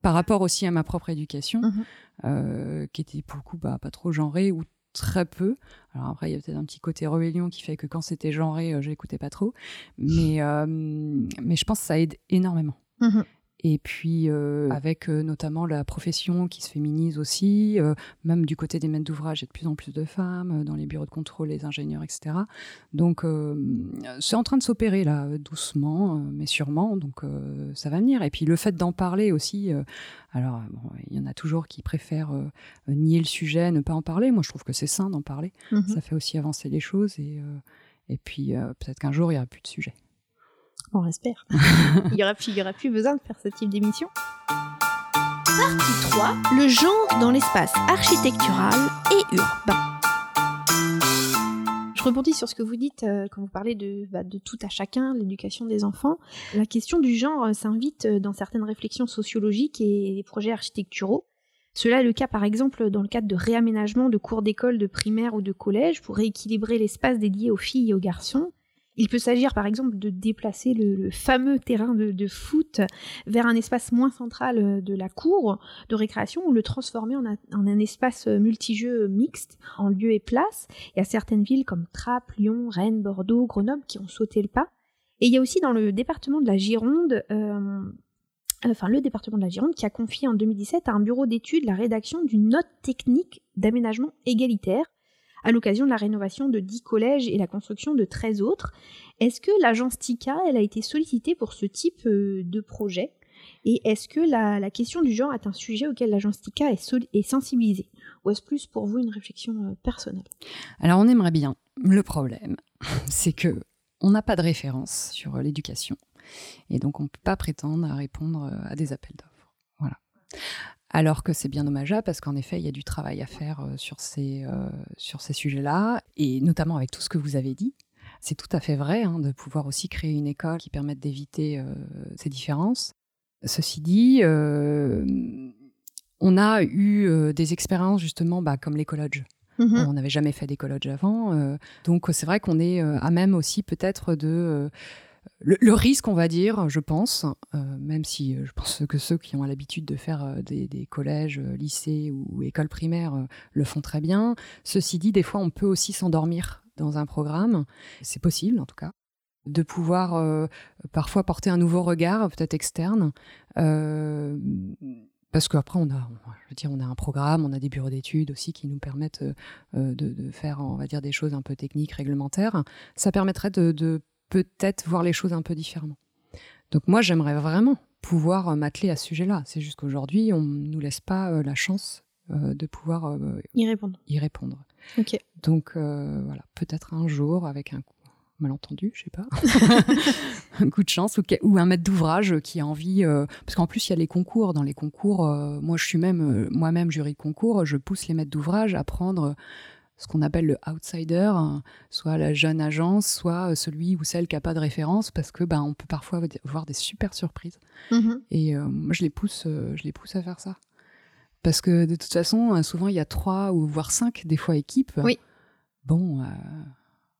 Speaker 4: Par rapport aussi à ma propre éducation, mhm. euh, qui était pour le coup bah, pas trop genrée ou très peu. Alors après, il y a peut-être un petit côté rébellion qui fait que quand c'était genré, euh, je n'écoutais pas trop. Mais, mais je pense que ça aide énormément. Mhm. Et puis euh, avec euh, notamment la profession qui se féminise aussi, euh, même du côté des maîtres d'ouvrage, il y a de plus en plus de femmes dans les bureaux de contrôle, les ingénieurs, etc. Donc c'est en train de s'opérer là, doucement, mais sûrement. Donc ça va venir. Et puis le fait d'en parler aussi. alors il y en a toujours qui préfèrent nier le sujet, ne pas en parler. Moi je trouve que c'est sain d'en parler. Mhm. Ça fait aussi avancer les choses et et puis peut-être qu'un jour il y aura plus de sujet.
Speaker 1: On espère. il n'y aura, aura, plus besoin de faire ce type d'émission. Partie 3. Le genre dans l'espace architectural et urbain. Je rebondis sur ce que vous dites euh, quand vous parlez de, bah, de tout à chacun, l'éducation des enfants. La question du genre euh, s'invite euh, dans certaines réflexions sociologiques et projets architecturaux. Cela est le cas par exemple dans le cadre de réaménagement de cours d'école de primaire ou de collège pour rééquilibrer l'espace dédié aux filles et aux garçons, il peut s'agir par exemple de déplacer le, fameux terrain de, foot vers un espace moins central euh, de la cour de récréation ou le transformer en, un espace euh, multijeux mixte en lieu et place. Il y a certaines villes comme Trappes, Lyon, Rennes, Bordeaux, Grenoble qui ont sauté le pas. Et il y a aussi dans le département de la Gironde, euh, enfin le département de la Gironde qui a confié en 2017 à un bureau d'études la rédaction d'une note technique d'aménagement égalitaire à l'occasion de la rénovation de 10 collèges et la construction de 13 autres. Est-ce que l'agence TICA, elle a été sollicitée pour ce type euh, de projet? Et est-ce que la, question du genre est un sujet auquel l'agence TICA est, est sensibilisée? Ou est-ce plus pour vous une réflexion euh, personnelle?
Speaker 4: Alors on aimerait bien. Le problème, c'est que on n'a pas de référence sur euh, l'éducation. Et donc on ne peut pas prétendre à répondre à des appels d'offres. Voilà alors que c'est bien dommageable parce qu'en effet, il y a du travail à faire euh, sur ces, euh, sur ces sujets-là, et notamment avec tout ce que vous avez dit. C'est tout à fait vrai hein, de pouvoir aussi créer une école qui permette d'éviter euh, ces différences. Ceci dit, on a eu des expériences justement bah, comme les. Mm-hmm. On n'avait jamais fait des avant, donc c'est vrai qu'on est à même aussi peut-être de le, risque, on va dire, je pense, euh, même si euh, je pense que ceux qui ont l'habitude de faire euh, des, collèges, lycées ou, écoles primaires le font très bien. Ceci dit, des fois, on peut aussi s'endormir dans un programme. C'est possible, en tout cas de pouvoir parfois porter un nouveau regard, peut-être externe, parce qu'après on a, je veux dire, on a un programme, on a des bureaux d'études aussi qui nous permettent de, faire, on va dire, des choses un peu techniques, réglementaires. Ça permettrait de peut-être voir les choses un peu différemment. Donc moi, j'aimerais vraiment pouvoir euh, m'atteler à ce sujet-là. C'est juste qu'aujourd'hui, on ne nous laisse pas euh, la chance euh, de pouvoir
Speaker 1: y répondre.
Speaker 4: Y répondre. Donc voilà, peut-être un jour avec un coup malentendu, je sais pas, un coup de chance ou, un maître d'ouvrage qui a envie, parce qu'en plus il y a les concours. Dans les concours, moi je suis même moi-même jury de concours, je pousse les maîtres d'ouvrage à prendre ce qu'on appelle le outsider, hein, soit la jeune agence, soit euh, celui ou celle qui n'a pas de référence, parce que ben, on peut parfois voir des super surprises. Mm-hmm. Et euh, moi, je les, pousse, euh, je les pousse à faire ça. Parce que de toute façon, souvent, il y a trois ou voire cinq, des fois, équipes.
Speaker 1: Oui.
Speaker 4: Bon,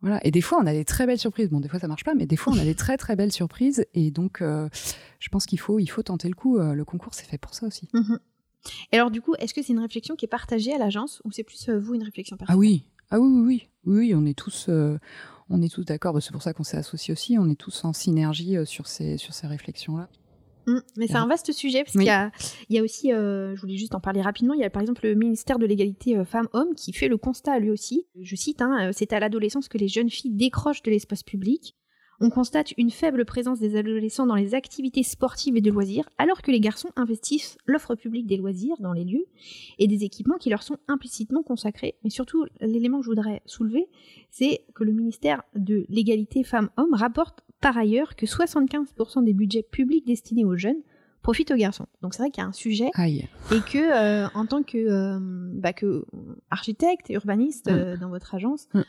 Speaker 4: voilà. Et des fois, on a des très belles surprises. Bon, des fois, ça marche pas, mais des fois, on a des très, très belles surprises. Et donc, je pense qu'il faut, il faut tenter le coup. le concours, c'est fait pour ça aussi.
Speaker 1: Mm-hmm. Et alors, du coup, est-ce que c'est une réflexion qui est partagée à l'agence ou c'est plus euh, vous une réflexion personnelle
Speaker 4: Ah oui, ah oui, oui, oui, oui, on est tous, euh, on est tous d'accord. Bah, c'est pour ça qu'on s'est associés aussi. On est tous en synergie euh, sur ces, sur ces réflexions-là.
Speaker 1: Mmh, mais c'est un vaste sujet parce qu'il y a, il y a aussi, je voulais juste en parler rapidement, il y a par exemple le ministère de l'égalité femmes-hommes qui fait le constat lui aussi. Je cite, hein, c'est à l'adolescence que les jeunes filles décrochent de l'espace public on constate une faible présence des adolescents dans les activités sportives et de loisirs, alors que les garçons investissent l'offre publique des loisirs dans les lieux et des équipements qui leur sont implicitement consacrés. Mais surtout, l'élément que je voudrais soulever, c'est que le ministère de l'égalité femmes-hommes rapporte par ailleurs que 75% des budgets publics destinés aux jeunes profite aux garçons. Donc c'est vrai qu'il y a un sujet et que euh, en tant que, euh, bah, que architecte et urbaniste mm. euh, dans votre agence, mm.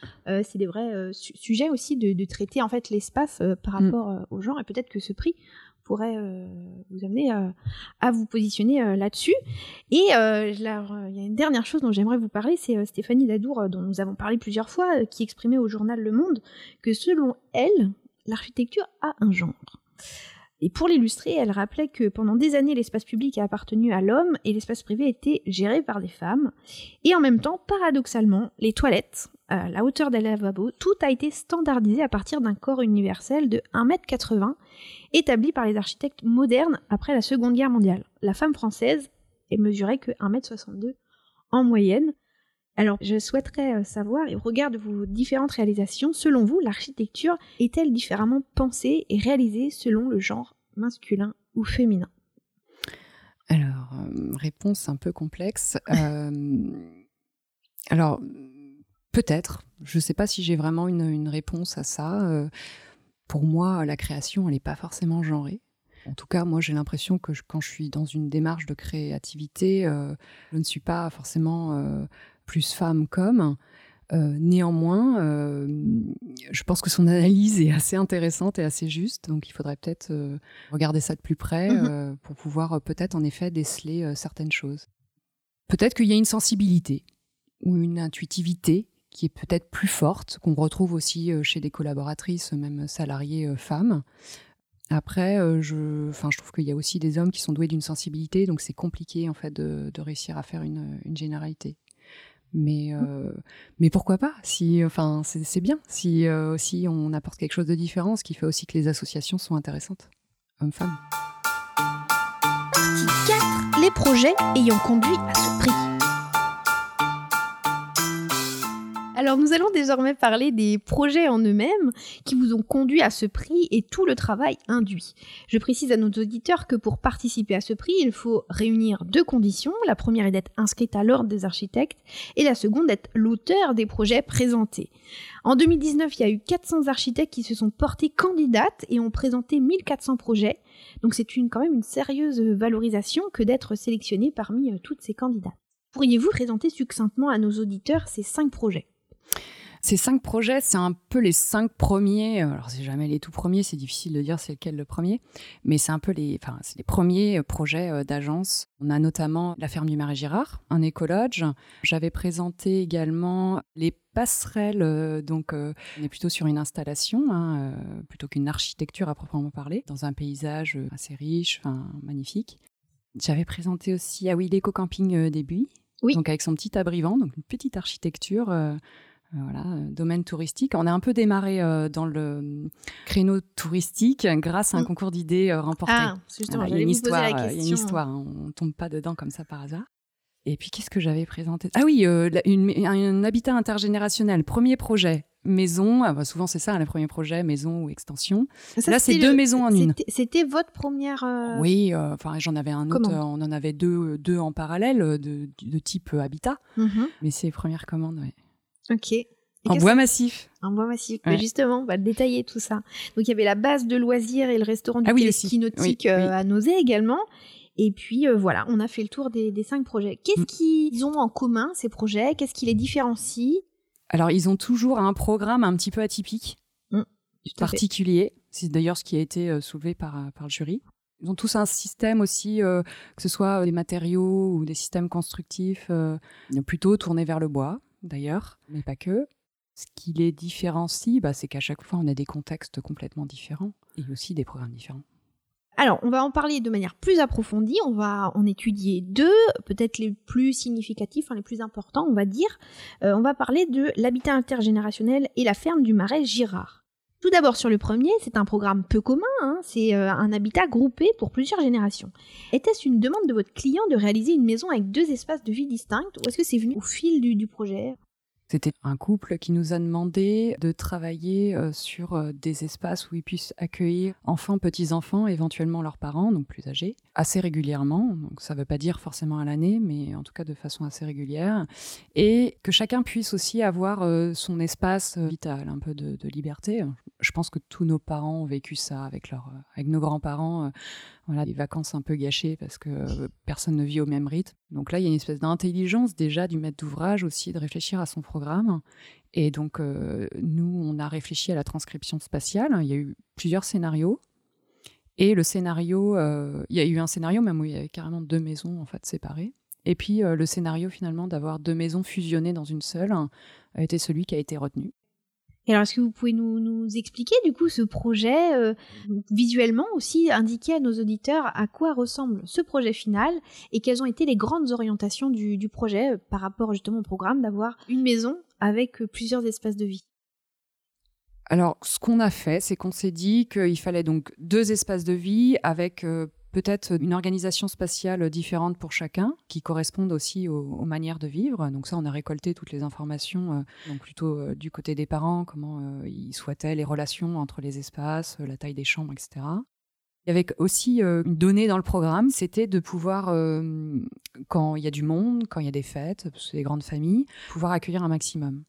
Speaker 1: c'est des vrais sujets aussi de, traiter en fait l'espace par mm. rapport au genre et peut-être que ce prix pourrait vous amener à vous positionner là-dessus. Et il y a une dernière chose dont j'aimerais vous parler, c'est Stéphanie Dadour, dont nous avons parlé plusieurs fois, qui exprimait au journal Le Monde que selon elle, l'architecture a un genre. Et pour l'illustrer, elle rappelait que pendant des années, l'espace public a appartenu à l'homme et l'espace privé était géré par des femmes. Et en même temps, paradoxalement, les toilettes, euh, la hauteur des lavabos, tout a été standardisé à partir d'un corps universel de 1m80 établie par les architectes modernes après la Seconde Guerre mondiale. La femme française est mesurée que 1m62 en moyenne. Alors, je souhaiterais euh, savoir, au regard de vos différentes réalisations, selon vous, l'architecture est-elle différemment pensée et réalisée selon le genre masculin ou féminin?
Speaker 4: Alors, euh, réponse un peu complexe. Euh, alors, peut-être. Je ne sais pas si j'ai vraiment une, réponse à ça. pour moi, la création, elle n'est pas forcément genrée. En tout cas, moi, j'ai l'impression que quand je suis dans une démarche de créativité, je ne suis pas forcément plus femme comme. Euh, néanmoins, euh, je pense que son analyse est assez intéressante et assez juste, donc il faudrait peut-être euh, regarder ça de plus près mhm. pour pouvoir peut-être en effet déceler certaines choses. Peut-être qu'il y a une sensibilité ou une intuitivité qui est peut-être plus forte, qu'on retrouve aussi chez des collaboratrices, même salariées femmes. Après, je, enfin, je trouve qu'il y a aussi des hommes qui sont doués d'une sensibilité, donc c'est compliqué en fait de, réussir à faire une généralité. Mais, mmh. euh, mais pourquoi pas si, enfin, C'est bien si, euh, on apporte quelque chose de différent, ce qui fait aussi que les associations sont intéressantes, hommes-femmes.
Speaker 1: Partie 4. Les projets ayant conduit à ce prix. Alors nous allons désormais parler des projets en eux-mêmes qui vous ont conduit à ce prix et tout le travail induit. Je précise à nos auditeurs que pour participer à ce prix, il faut réunir deux conditions. La première est d'être inscrite à l'ordre des architectes et la seconde d'être l'auteur des projets présentés. En 2019, il y a eu 400 architectes qui se sont portés candidates et ont présenté 1400 projets. Donc c'est quand même une sérieuse valorisation que d'être sélectionné parmi euh, toutes ces candidats. Pourriez-vous présenter succinctement à nos auditeurs ces cinq projets?
Speaker 4: Ces cinq projets, c'est un peu les cinq premiers. Euh, alors, c'est jamais les tout premiers, c'est difficile de dire c'est lequel le premier, mais c'est un peu les, enfin, c'est les premiers euh, projets euh, d'agence. On a notamment la ferme du Marais Girard, un écologe. J'avais présenté également les passerelles, donc on est plutôt sur une installation hein, plutôt qu'une architecture à proprement parler, dans un paysage assez riche, magnifique. J'avais présenté aussi, ah oui, l'éco-camping des Buis, oui. donc avec son petit abrivant, donc une petite architecture voilà, euh, domaine touristique. On a un peu démarré euh, dans le hum, créneau touristique grâce à un mm. concours d'idées euh, remporté.
Speaker 1: Ah, justement,
Speaker 4: il y a une histoire, il y a une histoire. Hein. on tombe pas dedans comme ça par hasard. Et puis qu'est-ce que j'avais présenté? Ah oui, un habitat intergénérationnel, premier projet, maison. Ah bah, souvent c'est ça, le premier projet, maison ou extension. Là c'est deux maisons en une.
Speaker 1: C'était votre première.
Speaker 4: Oui, enfin j'en avais un autre. on en avait deux, deux en parallèle de, de type habitat, mm-hmm. mais c'est les premières commandes.
Speaker 1: Ok.
Speaker 4: en bois massif.
Speaker 1: En bois massif. Mais justement, on va détailler tout ça. Donc il y avait la base de loisirs et le restaurant du ah ski nautique euh, à Nausée également. Et puis euh, voilà, on a fait le tour des, cinq projets. Qu'est-ce mm. qu'ils ont en commun, ces projets? Qu'est-ce qui les différencie?
Speaker 4: Alors, ils ont toujours un programme un petit peu atypique, mm. particulier. C'est d'ailleurs ce qui a été euh, soulevé par, par le jury. Ils ont tous un système aussi, que ce soit des matériaux ou des systèmes constructifs, plutôt tournés vers le bois d'ailleurs, mais pas que. Ce qui les différencie, bah, c'est qu'à chaque fois, on a des contextes complètement différents et aussi des programmes différents.
Speaker 1: Alors, on va en parler de manière plus approfondie. On va en étudier deux, peut-être les plus significatifs, les plus importants, on va dire. Euh, on va parler de l'habitat intergénérationnel et la ferme du Marais Girard. Tout d'abord sur le premier, c'est un programme peu commun, hein. c'est euh, un habitat groupé pour plusieurs générations. Était-ce une demande de votre client de réaliser une maison avec deux espaces de vie distincts ou est-ce que c'est venu au fil du projet?
Speaker 4: C'était un couple qui nous a demandé de travailler euh, sur euh, des espaces où ils puissent accueillir enfants, petits-enfants, éventuellement leurs parents, donc plus âgés, assez régulièrement. Donc ça ne veut pas dire forcément à l'année, mais en tout cas de façon assez régulière. Et que chacun puisse aussi avoir euh, son espace vital, un peu de, liberté. Je pense que tous nos parents ont vécu ça avec, nos grands-parents voilà, des vacances un peu gâchées parce que euh, personne ne vit au même rythme. Donc là, il y a une espèce d'intelligence déjà du maître d'ouvrage aussi de réfléchir à son programme. Et donc, euh, nous, on a réfléchi à la transcription spatiale. Il y a eu plusieurs scénarios. Et le scénario, euh, il y a eu un scénario même où il y avait carrément deux maisons en fait séparées. Et puis le scénario finalement d'avoir deux maisons fusionnées dans une seule a été celui qui a été retenu
Speaker 1: alors, est-ce que vous pouvez nous, expliquer du coup ce projet euh, visuellement aussi, indiquer à nos auditeurs à quoi ressemble ce projet final et quelles ont été les grandes orientations du, projet euh, par rapport justement au programme d'avoir une maison avec euh, plusieurs espaces de vie?
Speaker 4: Alors, ce qu'on a fait, c'est qu'on s'est dit qu'il fallait donc deux espaces de vie avec peut-être une organisation spatiale différente pour chacun, qui correspondent aussi aux, manières de vivre. Donc ça, on a récolté toutes les informations, euh, donc plutôt euh, du côté des parents, comment euh, ils souhaitaient les relations entre les espaces, la taille des chambres, etc. Il y avait aussi une donnée dans le programme, c'était de pouvoir, quand il y a du monde, quand il y a des fêtes, parce que c'est des grandes familles, pouvoir accueillir un maximum.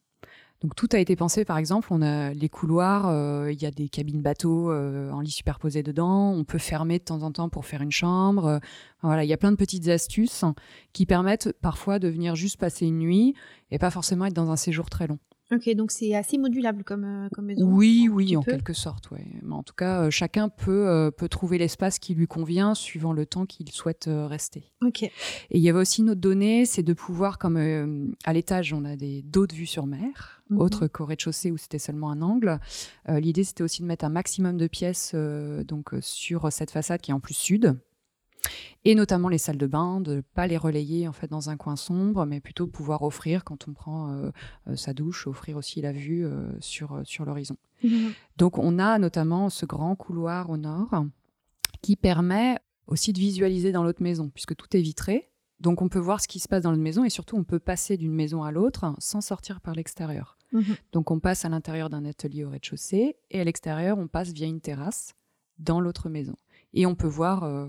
Speaker 4: Donc tout a été pensé, par exemple, on a les couloirs, euh, il y a des cabines bateaux euh, en lit superposé dedans, on peut fermer de temps en temps pour faire une chambre. Euh, voilà, il y a plein de petites astuces qui permettent parfois de venir juste passer une nuit et pas forcément être dans un séjour très long.
Speaker 1: Ok, donc c'est assez modulable comme, euh, comme maison.
Speaker 4: Oui, oui, en quelque sorte. Ouais. Mais en tout cas, euh, chacun peut, euh, peut trouver l'espace qui lui convient suivant le temps qu'il souhaite rester.
Speaker 1: Ok.
Speaker 4: Et il y avait aussi une autre donnée, c'est de pouvoir, comme à l'étage, on a des d'autres vues sur mer, mhm. autre qu'au rez-de-chaussée où c'était seulement un angle. L'idée, c'était aussi de mettre un maximum de pièces donc sur cette façade qui est en plus sud et notamment les salles de bain, de ne pas les relayer en fait dans un coin sombre, mais plutôt pouvoir offrir quand on prend euh, euh, sa douche, offrir aussi la vue euh, sur, sur l'horizon. Mhm. Donc on a notamment ce grand couloir au nord qui permet aussi de visualiser dans l'autre maison, puisque tout est vitré. Donc on peut voir ce qui se passe dans l'autre maison et surtout on peut passer d'une maison à l'autre sans sortir par l'extérieur. Mhm. Donc on passe à l'intérieur d'un atelier au rez-de-chaussée et à l'extérieur on passe via une terrasse dans l'autre maison. Et on peut voir euh,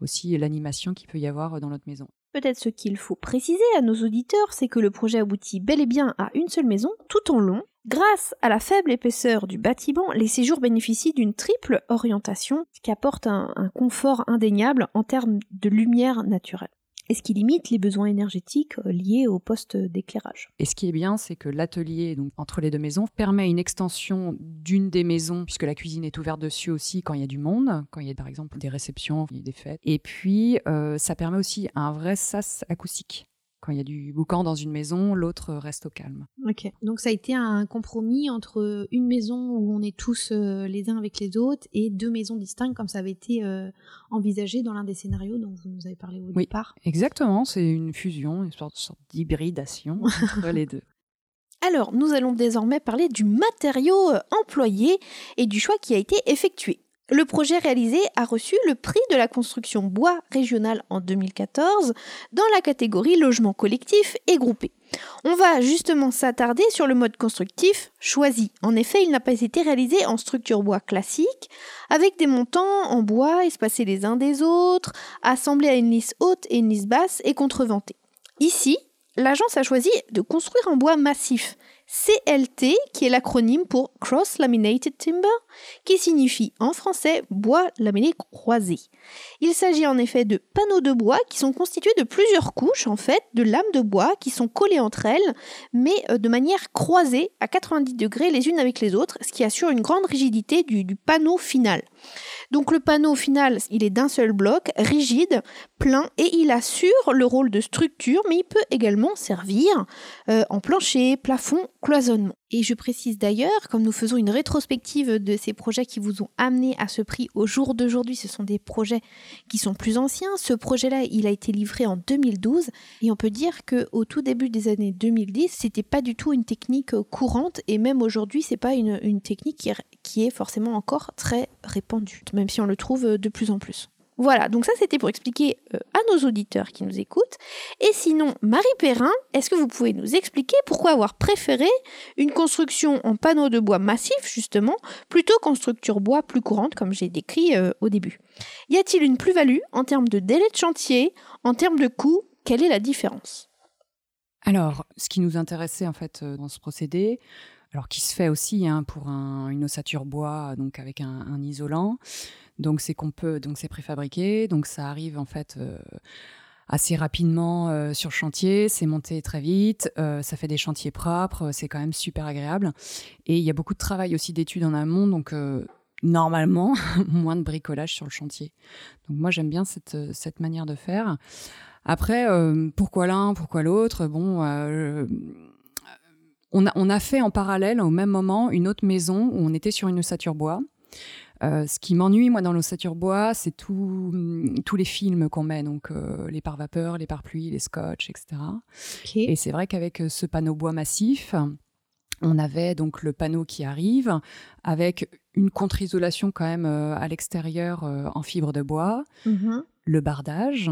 Speaker 4: aussi l'animation qu'il peut y avoir dans notre maison.
Speaker 1: Peut-être ce qu'il faut préciser à nos auditeurs, c'est que le projet aboutit bel et bien à une seule maison, tout en long. Grâce à la faible épaisseur du bâtiment, les séjours bénéficient d'une triple orientation, qui apporte un confort indéniable en termes de lumière naturelle et ce qui limite les besoins énergétiques euh, liés au poste d'éclairage.
Speaker 4: Et ce qui est bien, c'est que l'atelier donc entre les deux maisons permet une extension d'une des maisons, puisque la cuisine est ouverte dessus aussi quand il y a du monde, quand il y a par exemple des réceptions, des fêtes. Et puis, euh, ça permet aussi un vrai sas acoustique quand il y a du boucan dans une maison, l'autre reste au calme.
Speaker 1: Ok, donc ça a été un compromis entre une maison où on est tous euh, les uns avec les autres et deux maisons distinctes comme ça avait été euh, envisagé dans l'un des scénarios dont vous nous avez parlé au
Speaker 4: oui,
Speaker 1: départ.
Speaker 4: Exactement, c'est une fusion, une sorte, sorte d'hybridation entre les deux.
Speaker 1: Alors, nous allons désormais parler du matériau euh, employé et du choix qui a été effectué. Le projet réalisé a reçu le prix de la construction bois régional en 2014 dans la catégorie logement collectif et groupé. On va justement s'attarder sur le mode constructif choisi. En effet, il n'a pas été réalisé en structure bois classique, avec des montants en bois espacés les uns des autres, assemblés à une lisse haute et une lisse basse et contreventés. Ici, l'agence a choisi de construire en bois massif, CLT, qui est l'acronyme pour Cross Laminated Timber, qui signifie en français bois laminé croisé. Il s'agit en effet de panneaux de bois qui sont constitués de plusieurs couches, en fait, de lames de bois qui sont collées entre elles, mais euh, de manière croisée à 90 degrés les unes avec les autres, ce qui assure une grande rigidité du, du panneau final. Donc le panneau final, il est d'un seul bloc, rigide, plein, et il assure le rôle de structure, mais il peut également servir euh, en plancher, plafond, cloisonnement. Et je précise d'ailleurs, comme nous faisons une rétrospective de ces projets qui vous ont amené à ce prix au jour d'aujourd'hui, ce sont des projets qui sont plus anciens. Ce projet-là, il a été livré en 2012 et on peut dire que au tout début des années 2010, c'était pas du tout une technique courante et même aujourd'hui, c'est pas une, technique qui est, qui est forcément encore très répandue, même si on le trouve de plus en plus. Voilà, donc ça c'était pour expliquer euh, à nos auditeurs qui nous écoutent. Et sinon, Marie Perrin, est-ce que vous pouvez nous expliquer pourquoi avoir préféré une construction en panneaux de bois massif, justement, plutôt qu'en structure bois plus courante, comme j'ai décrit euh, au début? Y a-t-il une plus-value en termes de délai de chantier, en termes de coût? Quelle est la différence?
Speaker 4: Alors, ce qui nous intéressait en fait euh, dans ce procédé, alors qui se fait aussi hein, pour une ossature bois, donc avec un isolant, donc c'est qu'on peut, donc c'est préfabriqué, donc ça arrive en fait euh, assez rapidement euh, sur chantier, c'est monté très vite, euh, ça fait des chantiers propres, c'est quand même super agréable. Et il y a beaucoup de travail aussi d'études en amont, donc normalement moins de bricolage sur le chantier. Donc moi j'aime bien cette, cette manière de faire. Après, pourquoi l'un, pourquoi l'autre? Bon, on a, on a fait en parallèle au même moment une autre maison où on était sur une ossature bois. Euh, ce qui m'ennuie, moi, dans l'ossature bois, c'est mm, tous les films qu'on met, donc euh, les pare-vapeurs, les pare-pluies, les scotch, etc. Et c'est vrai qu'avec euh, ce panneau bois massif, on avait donc le panneau qui arrive avec une contre-isolation quand même à l'extérieur en fibre de bois,
Speaker 1: Mhm.
Speaker 4: le bardage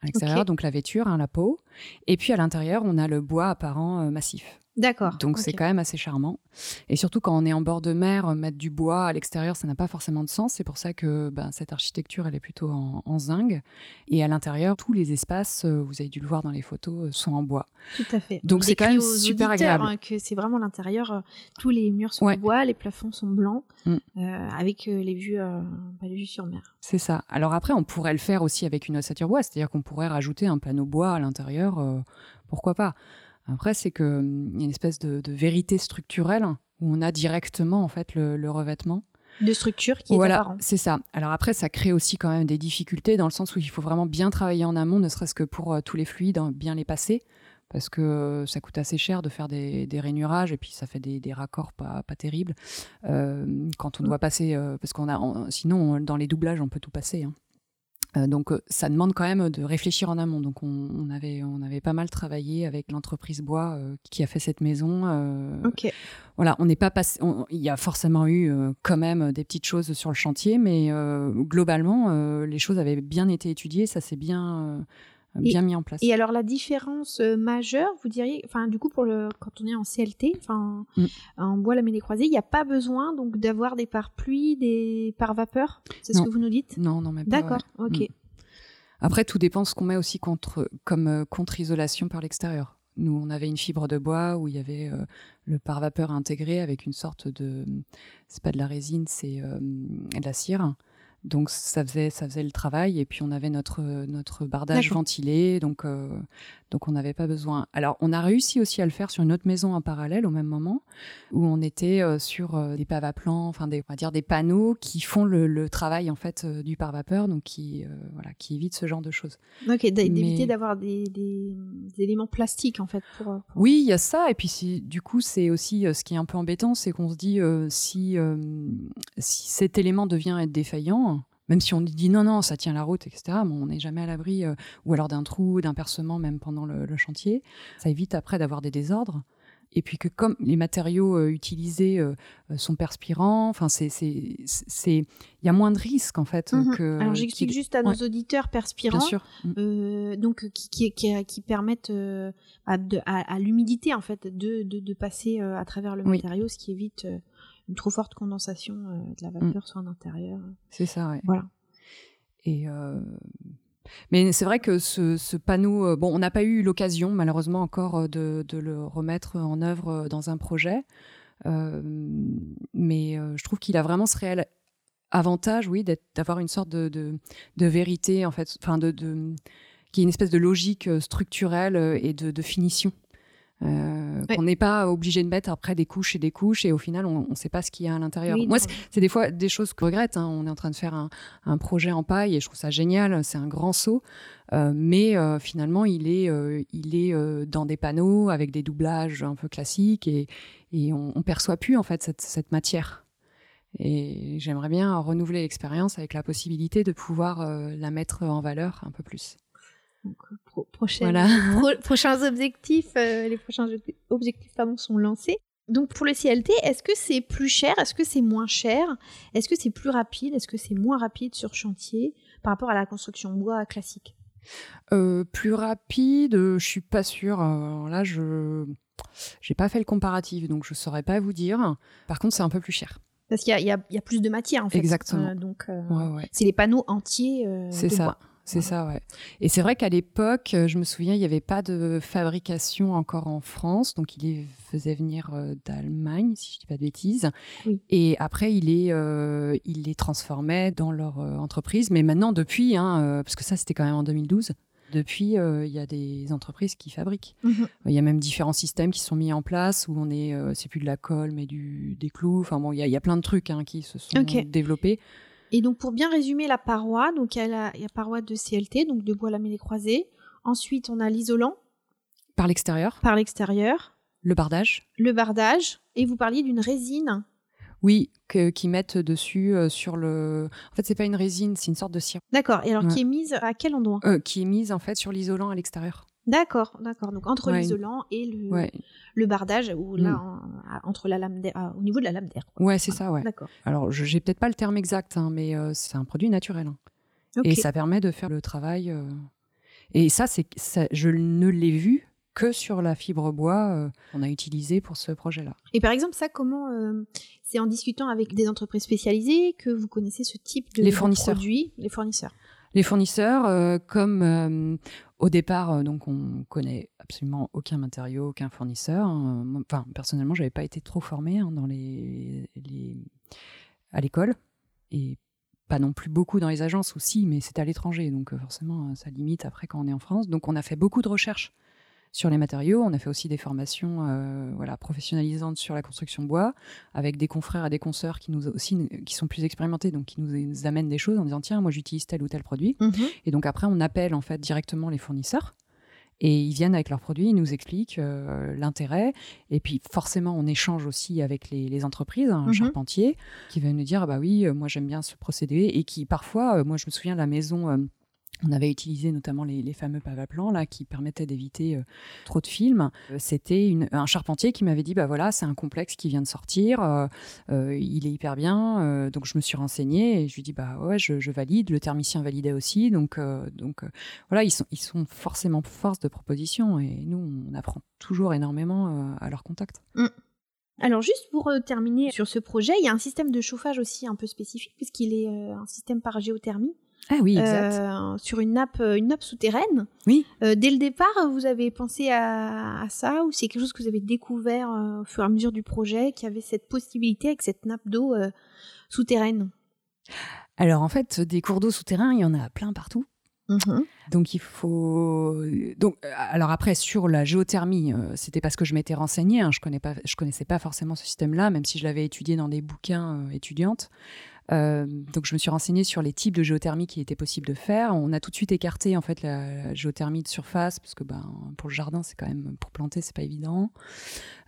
Speaker 4: à l'extérieur, donc la vêture, hein, la peau, et puis à l'intérieur on a le bois apparent massif.
Speaker 1: D'accord.
Speaker 4: Donc c'est quand même assez charmant. Et surtout quand on est en bord de mer, euh, mettre du bois à l'extérieur, ça n'a pas forcément de sens. C'est pour ça que ben, cette architecture, elle est plutôt en, en zinc. Et à l'intérieur, tous les espaces, euh, vous avez dû le voir dans les photos, euh, sont en bois.
Speaker 1: Tout à fait.
Speaker 4: Donc,
Speaker 1: On
Speaker 4: c'est quand même super agréable.
Speaker 1: hein, que c'est vraiment l'intérieur. tous les murs sont
Speaker 4: Ouais.
Speaker 1: en bois, les plafonds sont blancs,
Speaker 4: Mm.
Speaker 1: euh, avec les vues, euh, bah, les vues sur mer.
Speaker 4: C'est ça. Alors après, on pourrait le faire aussi avec une ossature bois, c'est-à-dire qu'on pourrait rajouter un panneau bois à l'intérieur, euh, pourquoi pas. Après, c'est que hum, y a une espèce de, de vérité structurelle où on a directement en fait le, le revêtement.
Speaker 1: De structure qui est apparent.
Speaker 4: c'est ça. Alors après, ça crée aussi quand même des difficultés dans le sens où il faut vraiment bien travailler en amont, ne serait-ce que pour euh, tous les fluides, hein, bien les passer, parce que euh, ça coûte assez cher de faire des, des rainurages et puis ça fait des, des raccords pas, pas terribles euh, quand on doit passer, parce qu'on a, sinon on- dans les doublages on peut tout passer. hein. Euh, donc euh, ça demande quand même de réfléchir en amont. Donc on, on avait, on avait pas mal travaillé avec l'entreprise bois euh, qui a fait cette maison. euh,
Speaker 1: Ok.
Speaker 4: voilà, on n'est pas passé. Il y a forcément eu euh, quand même des petites choses sur le chantier, mais globalement, les choses avaient bien été étudiées, ça s'est bien, euh, bien mis en place.
Speaker 1: Et alors la différence euh, majeure, vous diriez, enfin du coup pour le quand on est en CLT, enfin
Speaker 4: Mm.
Speaker 1: en bois lamellé croisé, il n'y a pas besoin donc d'avoir des pare pluie, des pare vapeur? C'est ce que vous nous dites?
Speaker 4: Non, non, mais pas,
Speaker 1: D'accord.
Speaker 4: ouais.
Speaker 1: Ok.
Speaker 4: Mm. Après, tout dépend de ce qu'on met aussi contre, comme euh, contre-isolation par l'extérieur. Nous, on avait une fibre de bois où il y avait euh, le pare-vapeur intégré avec une sorte de. C'est pas de la résine, c'est de la cire. Donc ça faisait, ça faisait le travail. Et puis on avait notre, notre bardage ventilé. Donc, euh, donc on n'avait pas besoin. Alors on a réussi aussi à le faire sur une autre maison en parallèle au même moment où on était euh, sur euh, des paves à plans, enfin des, on va dire des panneaux qui font le, le travail en fait euh, du pare-vapeur, donc qui, euh, voilà, qui évite ce genre de choses.
Speaker 1: Ok. D'éviter
Speaker 4: Mais-
Speaker 1: d'avoir des, des- des éléments plastiques en fait pour. pour-
Speaker 4: Oui, il y a ça. Et puis, du coup, c'est aussi ce qui est un peu embêtant, c'est qu'on se dit euh, si, euh, si cet élément devient être défaillant, même si on dit non, non, ça tient la route, etc., bon, on n'est jamais à l'abri, euh, ou alors d'un trou, d'un percement, même pendant le, le chantier. Ça évite après d'avoir des désordres. Et puis que comme les matériaux euh, utilisés euh, sont perspirants, enfin c'est il y a moins de risques en fait
Speaker 1: Mhm.
Speaker 4: que.
Speaker 1: Alors j'explique juste à nos
Speaker 4: ouais.
Speaker 1: auditeurs perspirants.
Speaker 4: Bien sûr. Mm.
Speaker 1: euh, donc qui, qui, qui, qui permettent à, de- à, à l'humidité en fait de, de, de passer à travers le
Speaker 4: Oui.
Speaker 1: matériau, ce qui évite une trop forte condensation euh, de la vapeur soit en intérieur.
Speaker 4: C'est ça, ouais.
Speaker 1: Voilà.
Speaker 4: Et euh, Mais c'est vrai que ce, ce panneau, euh, bon, on n'a pas eu l'occasion malheureusement encore de, de le remettre en œuvre dans un projet, Euh, mais je trouve qu'il a vraiment ce réel avantage, oui, d'avoir une sorte de, de, de vérité en fait, enfin de, qui est une espèce de logique structurelle et de finition. Euh,
Speaker 1: Ouais.
Speaker 4: Qu'on n'est pas obligé de mettre après des couches et des couches et au final on ne sait pas ce qu'il y a à l'intérieur.
Speaker 1: Oui,
Speaker 4: Moi, c'est- des fois des choses que je regrette. hein. On est en train de faire un, un projet en paille et je trouve ça génial. C'est un grand saut, Euh, mais euh, finalement il est, euh, il est dans des panneaux avec des doublages un peu classiques et, et on, on perçoit plus en fait cette, cette matière. Et j'aimerais bien renouveler l'expérience avec la possibilité de pouvoir la mettre en valeur un peu plus.
Speaker 1: Donc, euh, pro- prochaine-
Speaker 4: Voilà.
Speaker 1: pro- prochains objectifs, euh, les prochains obje- objectifs pardon, sont lancés. Donc pour le CLT, est-ce que c'est plus cher? Est-ce que c'est moins cher? Est-ce que c'est plus rapide? Est-ce que c'est moins rapide sur chantier par rapport à la construction bois classique?
Speaker 4: Euh, plus rapide, je suis pas sûre. Alors là, je j'ai pas fait le comparatif, donc je saurais pas vous dire. Par contre, c'est un peu plus cher.
Speaker 1: Parce qu'il y y a- il y a plus de matière en fait.
Speaker 4: Exactement.
Speaker 1: Euh, donc euh,
Speaker 4: Ouais, ouais.
Speaker 1: c'est les panneaux entiers.
Speaker 4: C'est ça.
Speaker 1: bois.
Speaker 4: C'est ça, ouais. Et c'est vrai qu'à l'époque, euh, je me souviens, il n'y avait pas de fabrication encore en France, donc il les faisait venir euh, d'Allemagne, si je dis pas de bêtises.
Speaker 1: Oui.
Speaker 4: Et après, il les, euh, il les transformait dans leur entreprise. Mais maintenant, depuis, hein, parce que ça, c'était quand même en 2012. Depuis, euh, il y a des entreprises qui fabriquent.
Speaker 1: Mhm.
Speaker 4: Il y a même différents systèmes qui sont mis en place où on est, euh, c'est plus de la colle, mais du, des clous. Enfin bon, il y y a plein de trucs hein, qui se sont développés.
Speaker 1: Et donc pour bien résumer la paroi, donc il y a la, il y a paroi de CLT, donc de bois lamellé croisé. Ensuite on a l'isolant
Speaker 4: Par l'extérieur,
Speaker 1: par l'extérieur,
Speaker 4: le bardage.
Speaker 1: le bardage, et vous parliez d'une résine.
Speaker 4: Oui, que, qui mettent dessus euh, sur le. En fait, c'est pas une résine, c'est une sorte de cire
Speaker 1: D'accord. Et alors
Speaker 4: Ouais.
Speaker 1: qui est mise à quel endroit?
Speaker 4: Euh, qui est mise en fait sur l'isolant à l'extérieur.
Speaker 1: D'accord, d'accord. Donc entre l'isolant et le, le bardage, ou là, mm. entre la lame d'air, au niveau de la lame d'air.
Speaker 4: Ouais, c'est ça, ouais. D'accord. Alors, je n'ai peut-être pas le terme exact, hein, mais euh, c'est un produit naturel. Hein. Et ça permet de faire le travail. Euh, et ça, c'est, je ne l'ai vu que sur la fibre bois euh, qu'on a utilisée pour ce projet-là.
Speaker 1: Et par exemple, ça, comment c'est en discutant avec des entreprises spécialisées que vous connaissez ce type de,
Speaker 4: les fournisseurs.
Speaker 1: produits, les fournisseurs
Speaker 4: les fournisseurs, euh, comme euh, au départ, euh, donc on connaît absolument aucun matériau, aucun fournisseur. Hein. Enfin, personnellement, j'avais pas été trop formée hein, dans les, à l'école et pas non plus beaucoup dans les agences aussi, mais c'était à l'étranger, donc forcément ça limite après quand on est en France. Donc on a fait beaucoup de recherches sur les matériaux. On a fait aussi des formations euh, voilà, professionnalisantes sur la construction bois, avec des confrères et des consoeurs qui nous aussi qui sont plus expérimentés, donc qui nous, amènent des choses en disant tiens, moi j'utilise tel ou tel produit. Mhm. Et donc après, on appelle en fait directement les fournisseurs. Et ils viennent avec leurs produits, ils nous expliquent euh, l'intérêt. Et puis forcément, on échange aussi avec les, entreprises, un mhm. charpentier, qui va nous dire ah bah oui, euh, moi j'aime bien ce procédé. Et qui parfois, moi je me souviens de la maison on avait utilisé notamment les, fameux pavaplans là qui permettaient d'éviter euh, trop de films. Euh, c'était un charpentier qui m'avait dit bah voilà c'est un complexe qui vient de sortir, euh, il est hyper bien. donc je me suis renseignée et je lui dis bah ouais je, valide. Le thermicien validait aussi. Donc donc voilà ils sont ils sont forcément force de proposition et nous on apprend toujours énormément à leur contact.
Speaker 1: Mm. Alors juste pour terminer sur ce projet, il y a un système de chauffage aussi un peu spécifique puisqu'il est un système par géothermie.
Speaker 4: Ah oui, exact. Euh,
Speaker 1: sur une nappe, euh, une nappe souterraine.
Speaker 4: Oui.
Speaker 1: Euh, dès le départ, vous avez pensé à, ça ou c'est quelque chose que vous avez découvert au fur et à mesure du projet, qu'il y avait cette possibilité avec cette nappe d'eau souterraine?
Speaker 4: Alors en fait, des cours d'eau souterrains, il y en a plein partout. Mm-hmm. Donc il faut. Donc alors après sur la géothermie, c'était parce que je m'étais renseignée. Hein, je connais pas, je connaissais pas forcément ce système-là, même si je l'avais étudié dans des bouquins étudiantes. Euh, donc je me suis renseignée sur les types de géothermie qui étaient possibles de faire. On a tout de suite écarté en fait la, géothermie de surface parce que ben, pour le jardin c'est quand même pour planter c'est pas évident.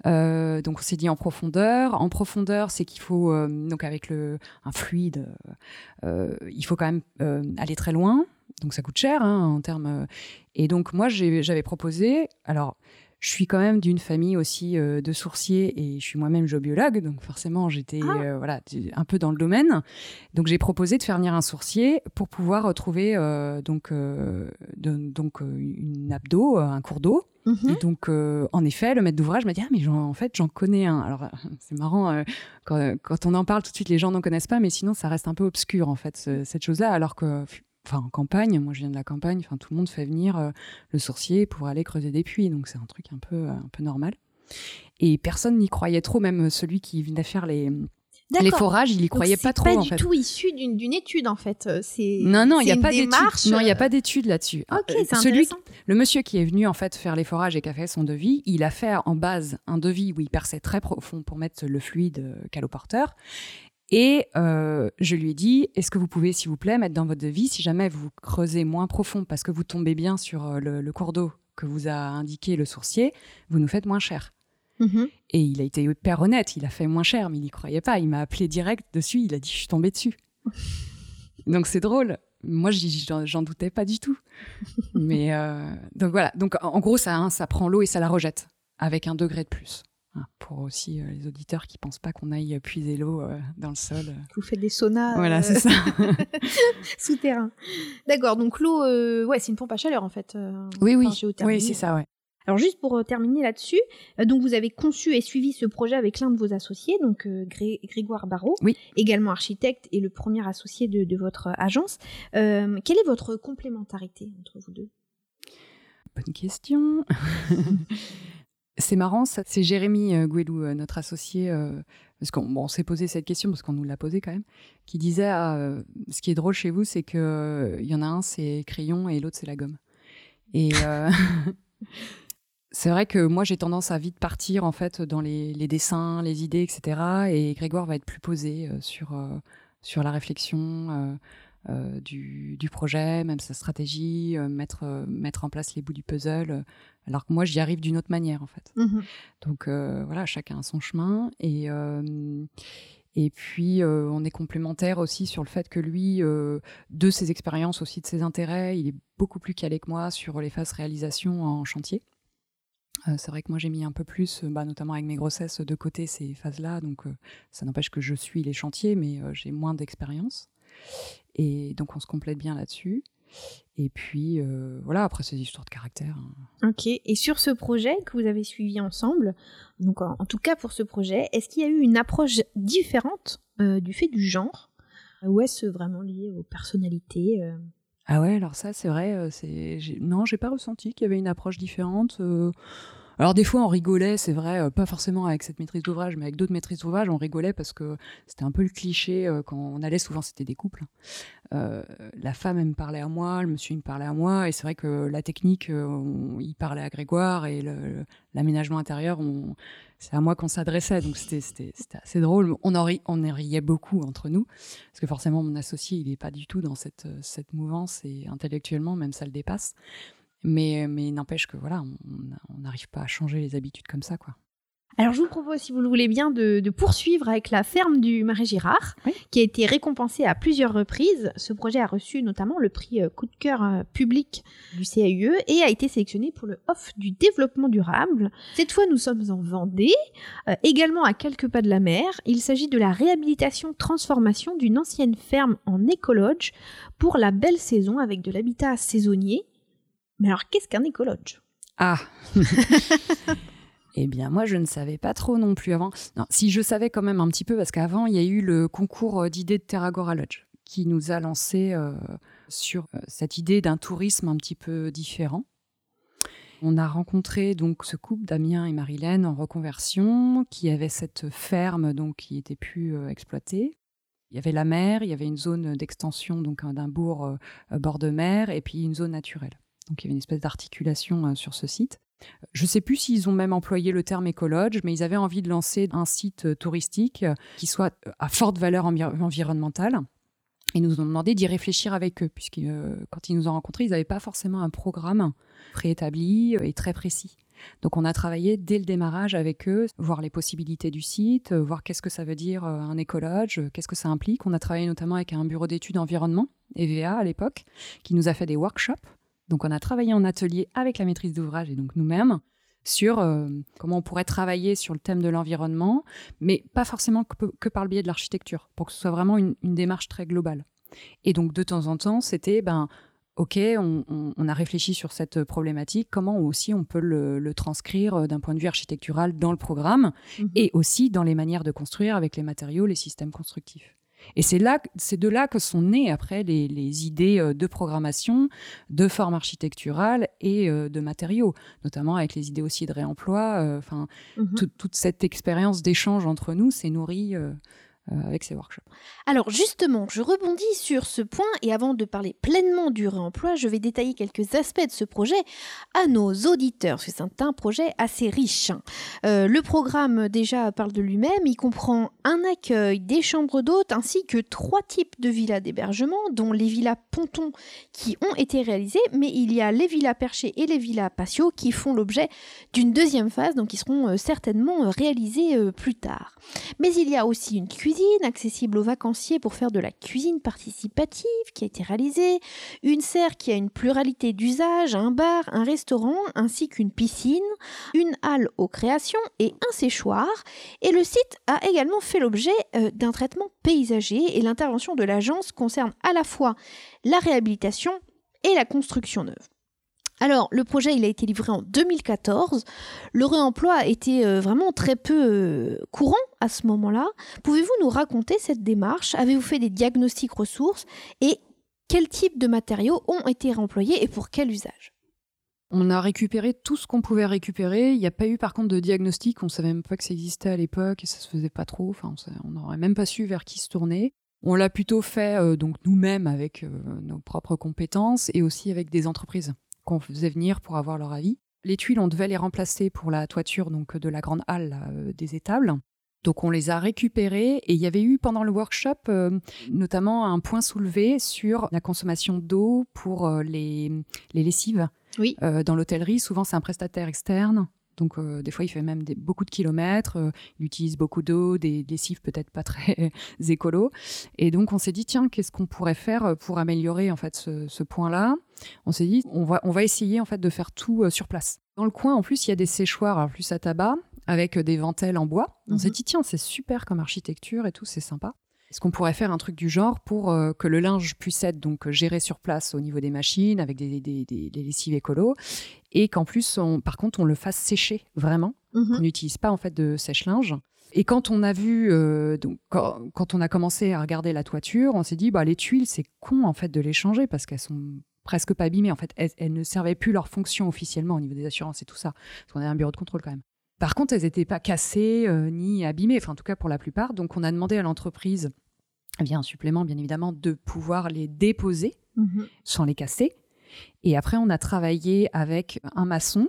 Speaker 4: Euh, donc on s'est dit en profondeur. En profondeur c'est qu'il faut euh, donc avec le un fluide il faut quand même aller très loin. Donc ça coûte cher hein, en termes. Et donc moi j'avais proposé alors je suis quand même d'une famille aussi euh, de sourciers et je suis moi-même géobiologue, donc forcément j'étais ah. euh, voilà un peu dans le domaine. Donc j'ai proposé de faire venir un sourcier pour pouvoir trouver euh, donc donc une nappe d'eau, un cours d'eau. Mhm. Et donc, en effet, le maître d'ouvrage m'a dit ah mais en fait j'en connais un. Alors c'est marrant quand, quand, on en parle tout de suite les gens n'en connaissent pas, mais sinon ça reste un peu obscur en fait cette chose-là, alors que enfin en campagne, moi je viens de la campagne, enfin tout le monde fait venir euh, le sourcier pour aller creuser des puits, donc c'est un truc un peu un peu normal. Et personne n'y croyait trop, même celui qui venait faire les les forages, il y croyait pas trop.
Speaker 1: C'est
Speaker 4: pas
Speaker 1: du tout issu d'une étude en fait. Euh, c'est
Speaker 4: non non, il n'y a, pas d'étude. Non, il n'y a pas d'étude là-dessus.
Speaker 1: Ok, euh, c'est intéressant.
Speaker 4: Le monsieur qui est venu en fait faire les forages et qui a fait son devis, il a fait en base un devis où il perçait très profond pour mettre le fluide caloporteur. Et euh, je lui ai dit, est-ce que vous pouvez, s'il vous plaît, mettre dans votre devis, si jamais vous creusez moins profond parce que vous tombez bien sur euh, le, cours d'eau que vous a indiqué le sourcier, vous nous faites moins cher. Mm-hmm. Et il a été hyper honnête, il a fait moins cher, mais il n'y croyait pas. Il m'a appelé direct dessus, il a dit, je suis tombé dessus. donc c'est drôle. Moi, j'en doutais pas du tout. mais euh, donc voilà. Donc en gros, ça, hein, ça prend l'eau et ça la rejette avec un degré de plus. Pour aussi euh, les auditeurs qui pensent pas qu'on aille puiser l'eau euh, dans le sol.
Speaker 1: Vous faites des saunas.
Speaker 4: Voilà, c'est ça.
Speaker 1: Souterrain. D'accord. Donc l'eau, euh, ouais, c'est une pompe à chaleur en fait.
Speaker 4: oui, oui. Oui, c'est ça, ouais.
Speaker 1: Alors juste pour terminer là-dessus, donc vous avez conçu et suivi ce projet avec l'un de vos associés, donc Grégoire Barrault,
Speaker 4: oui.
Speaker 1: également architecte et le premier associé de, de votre agence. quelle est votre complémentarité entre vous deux?
Speaker 4: Bonne question. C'est marrant, c'est Jérémy euh, Gouelou, euh, notre associé, euh, parce qu'on s'est posé cette question, parce qu'on nous l'a posé quand même, qui disait ah, ce qui est drôle chez vous, c'est qu'il y en a un, c'est crayon et l'autre, c'est la gomme. Et c'est vrai que moi, j'ai tendance à vite partir en fait dans les, dessins, les idées, etc. Et Grégoire va être plus posé sur, sur la réflexion. du, du, projet, même sa stratégie, mettre, mettre en place les bouts du puzzle alors que moi j'y arrive d'une autre manière en fait. Mmh Donc euh, voilà, chacun a son chemin et euh, Et puis, on est complémentaire aussi sur le fait que lui, de ses expériences, aussi de ses intérêts, il est beaucoup plus calé que moi sur les phases réalisation en chantier. c'est vrai que moi j'ai mis un peu plus, bah, notamment avec mes grossesses, de côté ces phases-là. Donc ça n'empêche que je suis les chantiers, mais j'ai moins d'expérience. Et donc on se complète bien là-dessus. Et puis euh, voilà, après ces histoires de caractère.
Speaker 1: Hein. Ok, et sur ce projet que vous avez suivi ensemble, donc en, tout cas pour ce projet, est-ce qu'il y a eu une approche différente euh, du fait du genre? Ou est-ce vraiment lié aux personnalités euh?
Speaker 4: Ah ouais, alors ça c'est vrai, c'est non, j'ai pas ressenti qu'il y avait une approche différente. Alors des fois on rigolait, c'est vrai, euh, pas forcément avec cette maîtrise d'ouvrage, mais avec d'autres maîtrises d'ouvrage, on rigolait parce que c'était un peu le cliché euh, quand on allait. Souvent c'était des couples. Hein. Euh, la femme elle me parlait à moi, le monsieur il me parlait à moi, et c'est vrai que la technique, il parlait à Grégoire et l'aménagement intérieur, c'est à moi qu'on s'adressait, donc c'était assez drôle. On en, riait beaucoup entre nous, parce que forcément mon associé il n'est pas du tout dans cette mouvance et intellectuellement même ça le dépasse. Mais, mais n'empêche que voilà, on n'arrive pas à changer les habitudes comme ça, quoi.
Speaker 1: Alors je vous propose, si vous le voulez bien, de, poursuivre avec la ferme du Marais Girard, qui a été récompensée à plusieurs reprises. Ce projet a reçu notamment le prix euh, coup de cœur euh, public du CAUE et a été sélectionné pour le off du développement durable. Cette fois, nous sommes en Vendée, euh, également à quelques pas de la mer. Il s'agit de la réhabilitation-transformation d'une ancienne ferme en écologe pour la belle saison avec de l'habitat saisonnier mais alors, qu'est-ce qu'un écologe?
Speaker 4: Ah Eh bien, moi, je ne savais pas trop non plus avant. Non, si je savais quand même un petit peu, parce qu'avant, il y a eu le concours euh, d'idées de Terragora Lodge qui nous a lancé euh, sur euh, cette idée d'un tourisme un petit peu différent. On a rencontré donc ce couple Damien et Marilène en reconversion qui avait cette ferme donc qui était plus exploitée. Il y avait la mer, il y avait une zone d'extension donc d'un bourg bord de mer et puis une zone naturelle. Donc il y avait une espèce d'articulation euh, sur ce site. Je ne sais plus s'ils ont même employé le terme écologe, mais ils avaient envie de lancer un site euh, touristique euh, qui soit à forte valeur environnementale. Et nous ont demandé d'y réfléchir avec eux, puisque quand ils nous ont rencontrés, ils n'avaient pas forcément un programme préétabli et très précis. Donc on a travaillé dès le démarrage avec eux, voir les possibilités du site, voir qu'est-ce que ça veut dire un écologe, qu'est-ce que ça implique. On a travaillé notamment avec un bureau d'études environnement, EVA à l'époque, qui nous a fait des workshops donc on a travaillé en atelier avec la maîtrise d'ouvrage et donc nous-mêmes sur euh, comment on pourrait travailler sur le thème de l'environnement, mais pas forcément que, par le biais de l'architecture, pour que ce soit vraiment une, démarche très globale. Et donc de temps en temps, c'était, ben, ok, on, a réfléchi sur cette problématique, comment aussi on peut le, transcrire euh, d'un point de vue architectural dans le programme, mmh et aussi dans les manières de construire avec les matériaux, les systèmes constructifs. Et c'est là, c'est de là que sont nées après les, idées euh, de programmation, de forme architecturale et euh, de matériaux, notamment avec les idées aussi de réemploi. Euh, enfin, mmh toute cette expérience d'échange entre nous s'est nourrie avec ces workshops.
Speaker 1: Alors justement, je rebondis sur ce point et avant de parler pleinement du réemploi, je vais détailler quelques aspects de ce projet à nos auditeurs, parce que c'est un projet assez riche. Euh, le programme déjà parle de lui-même, il comprend un accueil, des chambres d'hôtes ainsi que trois types de villas d'hébergement, dont les villas pontons qui ont été réalisées, mais il y a les villas perchées et les villas patio qui font l'objet d'une deuxième phase, donc qui seront euh, certainement réalisées plus tard. Mais il y a aussi une cuisine accessible aux vacanciers pour faire de la cuisine participative qui a été réalisée, une serre qui a une pluralité d'usages, un bar, un restaurant ainsi qu'une piscine, une halle aux créations et un séchoir. Et le site a également fait l'objet euh, d'un traitement paysager et l'intervention de l'agence concerne à la fois la réhabilitation et la construction neuve. Alors, le projet, il a été livré en 2014. Le réemploi été euh, vraiment très peu euh, courant à ce moment-là. Pouvez-vous nous raconter cette démarche? Avez-vous fait des diagnostics ressources? Et quel type de matériaux ont été réemployés et pour quel usage?
Speaker 4: On a récupéré tout ce qu'on pouvait récupérer. Il n'y a pas eu par contre de diagnostic. On ne savait même pas que ça existait à l'époque et ça se faisait pas trop. Enfin, on n'aurait même pas su vers qui se tourner. On l'a plutôt fait euh, donc nous-mêmes avec nos propres compétences et aussi avec des entreprises qu'on faisait venir pour avoir leur avis. Les tuiles, on devait les remplacer pour la toiture donc de la grande halle euh, des étables. Donc on les a récupérées et il y avait eu pendant le workshop euh, notamment un point soulevé sur la consommation d'eau pour euh, les, les, lessives.
Speaker 1: Oui.
Speaker 4: dans l'hôtellerie, souvent c'est un prestataire externe Donc euh, des fois, il fait même beaucoup de kilomètres. Euh, il utilise beaucoup d'eau, des lessives peut-être pas très écolo. Et donc on s'est dit tiens, qu'est-ce qu'on pourrait faire pour améliorer en fait ce, point-là? On s'est dit on va on va essayer en fait de faire tout sur place. Dans le coin, en plus, il y a des séchoirs, en plus à tabac, avec des ventelles en bois. On s'est mhm. dit tiens, c'est super comme architecture et tout, c'est sympa. Est-ce qu'on pourrait faire un truc du genre pour euh, que le linge puisse être donc géré sur place au niveau des machines avec des, des, lessives écolo? Et qu'en plus, on, par contre, on le fasse sécher vraiment, mhm. qu'on n'utilise pas en fait de sèche-linge. Et quand on a vu, euh, donc, quand, on a commencé à regarder la toiture, on s'est dit, bah, les tuiles, c'est con en fait de les changer parce qu'elles sont presque pas abîmées. En fait, elles, ne servaient plus leur fonction officiellement au niveau des assurances et tout ça. Parce qu'on a un bureau de contrôle quand même. Par contre, elles n'étaient pas cassées euh, ni abîmées, enfin en tout cas pour la plupart. Donc on a demandé à l'entreprise, via un supplément bien évidemment, de pouvoir les déposer mhm. sans les casser. Et après, on a travaillé avec un maçon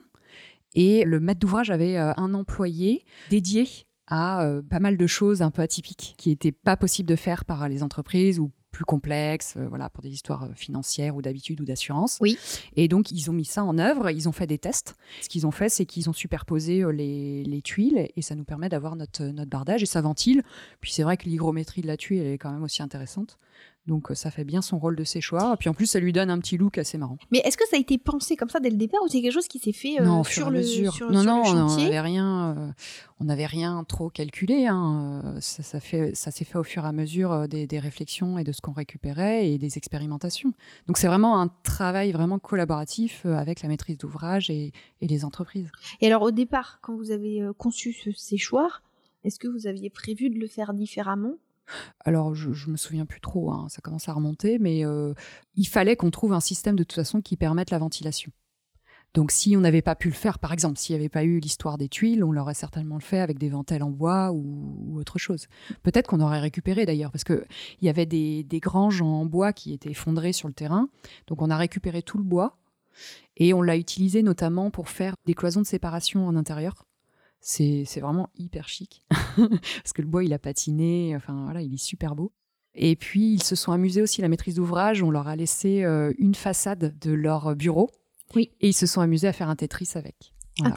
Speaker 4: et le maître d'ouvrage avait euh, un employé dédié à euh, pas mal de choses un peu atypiques qui n'étaient pas possibles de faire par les entreprises ou plus complexes, euh, voilà, pour des histoires financières ou d'habitude ou d'assurance.
Speaker 1: Oui.
Speaker 4: Et donc, ils ont mis ça en œuvre, ils ont fait des tests. Ce qu'ils ont fait, c'est qu'ils ont superposé euh, les, les, tuiles et ça nous permet d'avoir notre, notre bardage et ça ventile. Puis c'est vrai que l'hygrométrie de la tuile elle est quand même aussi intéressante. Donc ça fait bien son rôle de séchoir. Et puis en plus, ça lui donne un petit look assez marrant.
Speaker 1: Mais est-ce que ça a été pensé comme ça dès le départ ou c'est quelque chose qui s'est fait euh, sur, le, sur,
Speaker 4: non, non,
Speaker 1: on
Speaker 4: n'avait rien, euh, on n'avait rien trop calculé. Hein. Euh, ça, ça, fait, ça s'est fait au fur et à mesure des, des réflexions et de ce qu'on récupérait et des expérimentations. Donc c'est vraiment un travail vraiment collaboratif avec la maîtrise d'ouvrage et, et les entreprises.
Speaker 1: Et alors au départ, quand vous avez conçu ce séchoir, est-ce que vous aviez prévu de le faire différemment?
Speaker 4: Alors, je, je me souviens plus trop, hein, ça commence à remonter, mais euh, il fallait qu'on trouve un système de toute façon qui permette la ventilation. Donc, si on n'avait pas pu le faire, par exemple, s'il n'y avait pas eu l'histoire des tuiles, on l'aurait certainement fait avec des ventelles en bois ou, autre chose. Peut-être qu'on aurait récupéré d'ailleurs, parce qu'il y avait des, des granges en bois qui étaient effondrées sur le terrain. Donc, on a récupéré tout le bois et on l'a utilisé notamment pour faire des cloisons de séparation en intérieur. C'est vraiment hyper chic. Parce que le bois, il a patiné. Enfin, voilà, il est super beau. Et puis, ils se sont amusés aussi, la maîtrise d'ouvrage. On leur a laissé euh, une façade de leur bureau.
Speaker 1: Oui.
Speaker 4: Et ils se sont amusés à faire un Tetris avec.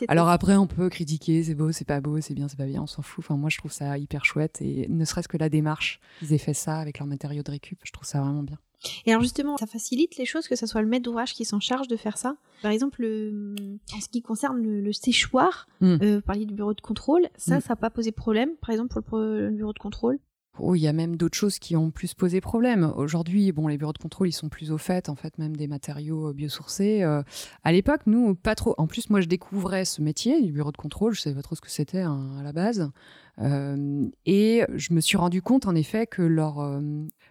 Speaker 4: Alors après, on peut critiquer, c'est beau, c'est pas beau, c'est bien, c'est pas bien, on s'en fout. Enfin, moi, je trouve ça hyper chouette. Et ne serait-ce que la démarche, ils aient fait ça avec leurs matériaux de récup, je trouve ça vraiment bien.
Speaker 1: Et alors justement, ça facilite les choses que ce soit le maître d'ouvrage qui s'en charge de faire ça. Par exemple, en ce qui concerne le, séchoir, mm. euh, parler du bureau de contrôle, ça, mm. ça n'a pas posé problème, par exemple pour le, bureau de contrôle
Speaker 4: Oh, il y a même d'autres choses qui ont plus posé problème. Aujourd'hui, bon, les bureaux de contrôle, ils sont plus au fait, en fait, même des matériaux euh, biosourcés. Euh, à l'époque, nous, pas trop. En plus, moi, je découvrais ce métier du bureau de contrôle. Je savais pas trop ce que c'était hein, à la base. Euh, et je me suis rendu compte, en effet, que leur,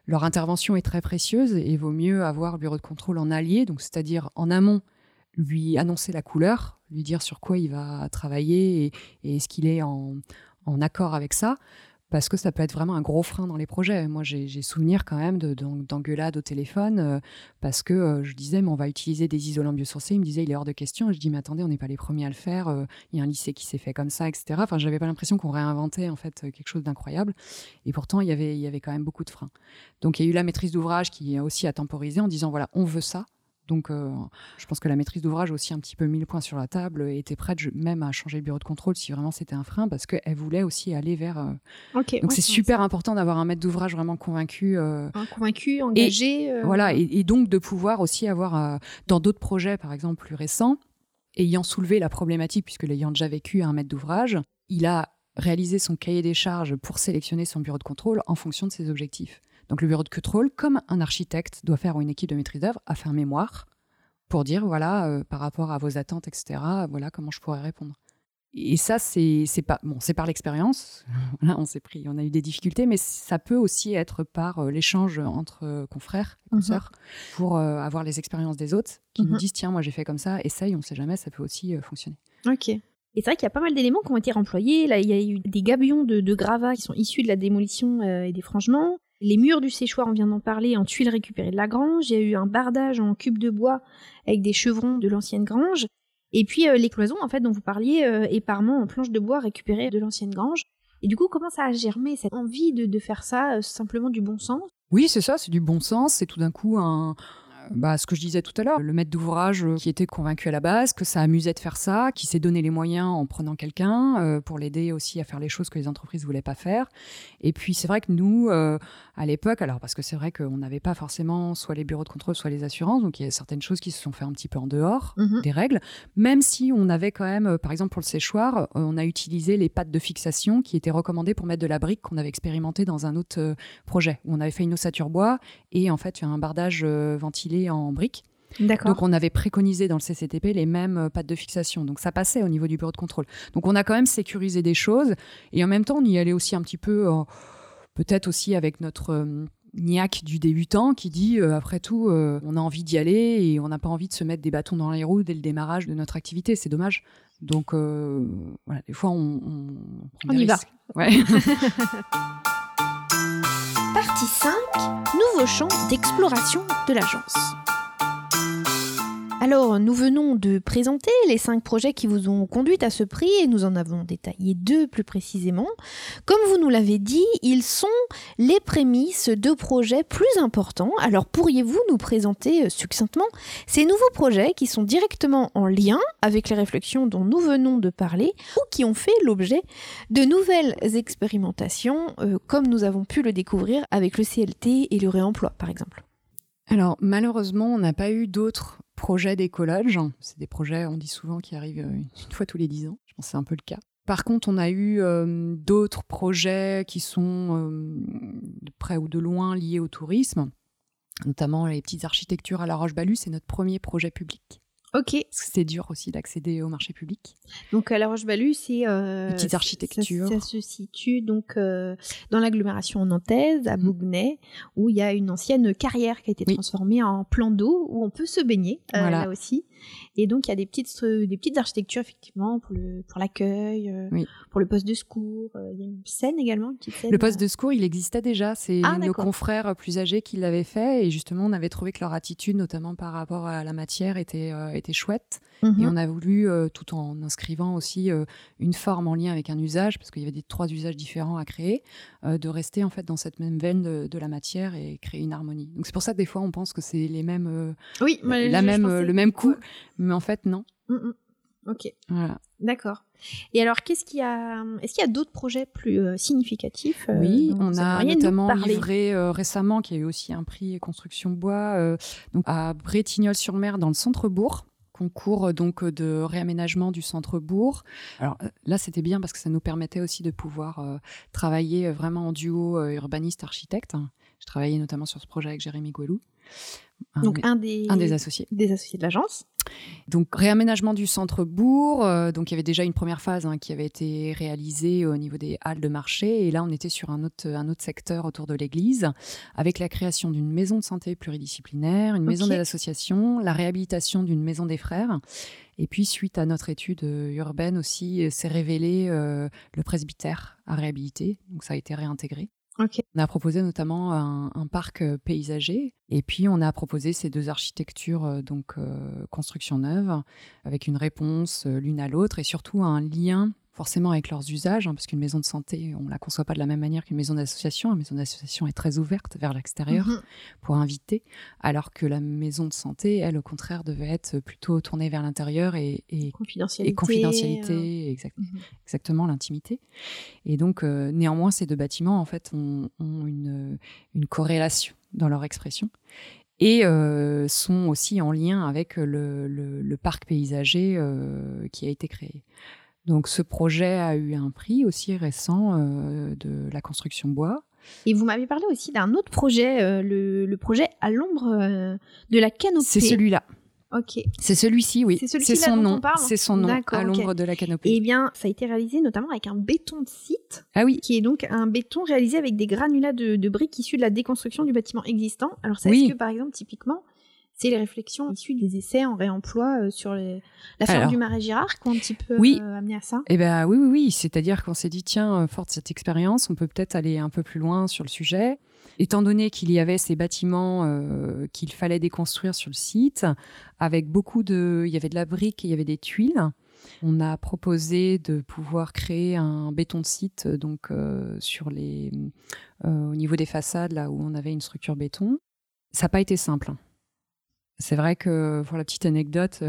Speaker 4: leur intervention est très précieuse et vaut mieux avoir le bureau de contrôle en allié, donc c'est-à-dire en amont, lui annoncer la couleur, lui dire sur quoi il va travailler et, est-ce qu'il est en accord avec ça parce que ça peut être vraiment un gros frein dans les projets. Moi, j'ai souvenir quand même d'engueulades au téléphone euh, parce que euh, je disais, mais on va utiliser des isolants biosourcés. Il me disait, il est hors de question. je dis, mais attendez, on n'est pas les premiers à le faire. Euh, il y a un lycée qui s'est fait comme ça, etc. Enfin, j'avais pas l'impression qu'on réinventait en fait quelque chose d'incroyable. Et pourtant, il y avait, il y avait quand même beaucoup de freins. Donc, il y a eu la maîtrise d'ouvrage qui a aussi à temporiser en disant, voilà, on veut ça. Donc, euh, je pense que la maîtrise d'ouvrage a aussi un petit peu mis le point sur la table et était prête même à changer le bureau de contrôle si vraiment c'était un frein, parce qu'elle voulait aussi aller vers. Euh,
Speaker 1: donc,
Speaker 4: c'est super important d'avoir un maître d'ouvrage vraiment convaincu.
Speaker 1: Euh, convaincu, engagé.
Speaker 4: Voilà, et, donc de pouvoir aussi avoir, dans d'autres projets, par exemple plus récents, ayant soulevé la problématique, puisque l'ayant déjà vécu un maître d'ouvrage, il a réalisé son cahier des charges pour sélectionner son bureau de contrôle en fonction de ses objectifs. Donc le bureau de contrôle, comme un architecte doit faire ou une équipe de maîtrise d'œuvre, a fait un mémoire pour dire voilà euh, par rapport à vos attentes, etc. Voilà comment je pourrais répondre. Et ça, c'est pas bon, c'est par l'expérience. on s'est pris, on a eu des difficultés, mais ça peut aussi être par euh, l'échange entre euh, confrères, mmh consoeurs, pour avoir les expériences des autres qui nous mmh disent tiens, moi j'ai fait comme ça, essaye, on ne sait jamais, ça peut aussi fonctionner.
Speaker 1: Ok. Et c'est vrai qu'il y a pas mal d'éléments qui ont été remployés. Là, il y a eu des gabions de, de gravats qui sont issus de la démolition et des frangements. Les murs du séchoir, on vient d'en parler, en tuiles récupérées de la grange. Il y a eu un bardage en cube de bois avec des chevrons de l'ancienne grange. Et puis euh, les cloisons, en fait, dont vous parliez, euh, en planches de bois récupérées de l'ancienne grange. Et du coup, comment ça a germé cette envie de, faire ça, euh, simplement du bon sens?
Speaker 4: Oui, c'est ça, c'est du bon sens. C'est tout d'un coup un, bah, ce que je disais tout à l'heure, le maître d'ouvrage euh, qui était convaincu à la base que ça amusait de faire ça, qui s'est donné les moyens en prenant quelqu'un euh, pour l'aider aussi à faire les choses que les entreprises voulaient pas faire. Et puis c'est vrai que nous, à l'époque, alors parce que c'est vrai qu'on n'avait pas forcément soit les bureaux de contrôle, soit les assurances, donc il y a certaines choses qui se sont fait un petit peu en dehors
Speaker 1: Mhm.
Speaker 4: des règles, même si on avait quand même, par exemple pour le séchoir, on a utilisé les pattes de fixation qui étaient recommandées pour mettre de la brique qu'on avait expérimenté dans un autre projet, où on avait fait une ossature bois et en fait un bardage ventilé en briques. Donc on avait préconisé dans le CCTP les mêmes pattes de fixation. Donc ça passait au niveau du bureau de contrôle. Donc on a quand même sécurisé des choses et en même temps on y allait aussi un petit peu, euh, peut-être aussi avec notre euh, niaque du débutant qui dit euh, après tout euh, on a envie d'y aller et on n'a pas envie de se mettre des bâtons dans les roues dès le démarrage de notre activité. C'est dommage. Donc euh, voilà, des fois on, on,
Speaker 1: On y va.
Speaker 4: Ouais.
Speaker 1: Partie 5, nouveau champ d'exploration de l'agence. Alors, nous venons de présenter les cinq projets qui vous ont conduit à ce prix et nous en avons détaillé deux plus précisément. Comme vous nous l'avez dit, ils sont les prémices de projets plus importants. Alors, pourriez-vous nous présenter euh, succinctement ces nouveaux projets qui sont directement en lien avec les réflexions dont nous venons de parler ou qui ont fait l'objet de nouvelles expérimentations, euh, comme nous avons pu le découvrir avec le CLT et le réemploi, par exemple?
Speaker 4: Alors, malheureusement, on n'a pas eu d'autres projets d'écolage. C'est des projets, on dit souvent, qui arrivent euh, une fois tous les dix ans. Je pense c'est un peu le cas. Par contre, on a eu euh, d'autres projets qui sont euh, de près ou de loin liés au tourisme, notamment les petites architectures à la Roche-Balue. C'est notre premier projet public.
Speaker 1: Ok,
Speaker 4: Parce que c'est dur aussi d'accéder au marché public.
Speaker 1: donc à La Roche-Balue, c'est... euh,
Speaker 4: Les petites
Speaker 1: ça-
Speaker 4: architectures.
Speaker 1: Ça, se situe donc euh, dans l'agglomération nantaise, à
Speaker 4: Mm.
Speaker 1: Bougnay, où il y a une ancienne carrière qui a été
Speaker 4: Oui.
Speaker 1: transformée en plan d'eau, où on peut se baigner, euh,
Speaker 4: Voilà.
Speaker 1: là aussi. Et donc, il y a des petites, stru- des petites architectures, effectivement, pour le pour l'accueil, euh,
Speaker 4: Oui.
Speaker 1: pour le poste de secours. Euh, Il y a une scène également, une petite scène.
Speaker 4: Le poste de secours, il existait déjà. C'est
Speaker 1: Ah,
Speaker 4: nos confrères plus âgés qui l'avaient fait. Et justement, on avait trouvé que leur attitude, notamment par rapport à la matière, était, était chouette.
Speaker 1: Mhm.
Speaker 4: Et on a voulu, euh, tout en inscrivant aussi euh, une forme en lien avec un usage, parce qu'il y avait des trois usages différents à créer, euh, de rester en fait dans cette même veine de, de la matière et créer une harmonie. Donc c'est pour ça que des fois on pense que c'est les mêmes,
Speaker 1: Oui, mais
Speaker 4: la
Speaker 1: je-
Speaker 4: même, le même coup, mais en fait non.
Speaker 1: Mm, mm. Ok.
Speaker 4: Voilà.
Speaker 1: D'accord. Et alors, qu'est-ce qu'il y a Est-ce qu'il y a d'autres projets plus euh, significatifs euh,
Speaker 4: Oui, on a notamment livré euh, récemment, qui a eu aussi un prix construction bois, donc à Bretignolles-sur-Mer dans le centre-bourg concours euh, donc euh, de réaménagement du centre-bourg. Alors euh, là, c'était bien parce que ça nous permettait aussi de pouvoir travailler vraiment en duo urbaniste-architecte. Je travaillais notamment sur ce projet avec Jérémy Gouelou, un,
Speaker 1: Donc, un des,
Speaker 4: un des associés.
Speaker 1: des associés de l'agence.
Speaker 4: Donc réaménagement du centre-bourg. euh, donc il y avait déjà une première phase hein, qui avait été réalisée au niveau des halles de marché. Et là, on était sur un autre, un autre secteur autour de l'église, avec la création d'une maison de santé pluridisciplinaire, une maison des associations, la réhabilitation d'une maison des frères. Et puis, suite à notre étude euh, urbaine aussi, euh, s'est révélé euh, le presbytère à réhabiliter. Donc ça a été réintégré. On a proposé notamment un, parc euh, paysager et puis on a proposé ces deux architectures, euh, donc euh, construction neuve, avec une réponse l'une à l'autre et surtout un lien forcément avec leurs usages, hein, parce qu'une maison de santé, on la conçoit pas de la même manière qu'une maison d'association. Une maison d'association est très ouverte vers l'extérieur
Speaker 1: Mhm.
Speaker 4: pour inviter, alors que la maison de santé, elle, au contraire, devait être plutôt tournée vers l'intérieur et, et
Speaker 1: Confidentialité.
Speaker 4: et confidentialité, exact-
Speaker 1: Mhm.
Speaker 4: exactement l'intimité. Et donc, euh, néanmoins, ces deux bâtiments, en fait, ont, ont une, une corrélation dans leur expression et euh, sont aussi en lien avec le, le- le parc paysager euh, qui a été créé. Donc, ce projet a eu un prix aussi récent euh, de la construction bois.
Speaker 1: Et vous m'avez parlé aussi d'un autre projet, euh, le, le projet à l'ombre euh, de la canopée.
Speaker 4: C'est celui-là.
Speaker 1: Ok.
Speaker 4: C'est celui-ci, oui.
Speaker 1: C'est celui-ci
Speaker 4: son
Speaker 1: dont
Speaker 4: nom.
Speaker 1: on parle
Speaker 4: C'est son nom, à l'ombre de la canopée.
Speaker 1: Eh bien, ça a été réalisé notamment avec un béton de site,
Speaker 4: Ah oui,
Speaker 1: qui est donc un béton réalisé avec des granulats de, de briques issus de la déconstruction du bâtiment existant. Alors, ça,
Speaker 4: Oui.
Speaker 1: est-ce que, par exemple, typiquement, c'est les réflexions issues des essais en réemploi euh, sur les- la ferme
Speaker 4: Alors.
Speaker 1: du Marais Girard qui ont un petit peu
Speaker 4: Oui.
Speaker 1: euh, amené à ça
Speaker 4: Eh ben oui, oui, oui. C'est-à-dire qu'on s'est dit, tiens, euh, fort de cette expérience, on peut peut-être aller un peu plus loin sur le sujet. Étant donné qu'il y avait ces bâtiments euh, qu'il fallait déconstruire sur le site, avec beaucoup de... Il y avait de la brique et il y avait des tuiles. On a proposé de pouvoir créer un béton de site donc euh, sur les, euh, au niveau des façades, là où on avait une structure béton. Ça n'a pas été simple. C'est vrai que pour la petite anecdote,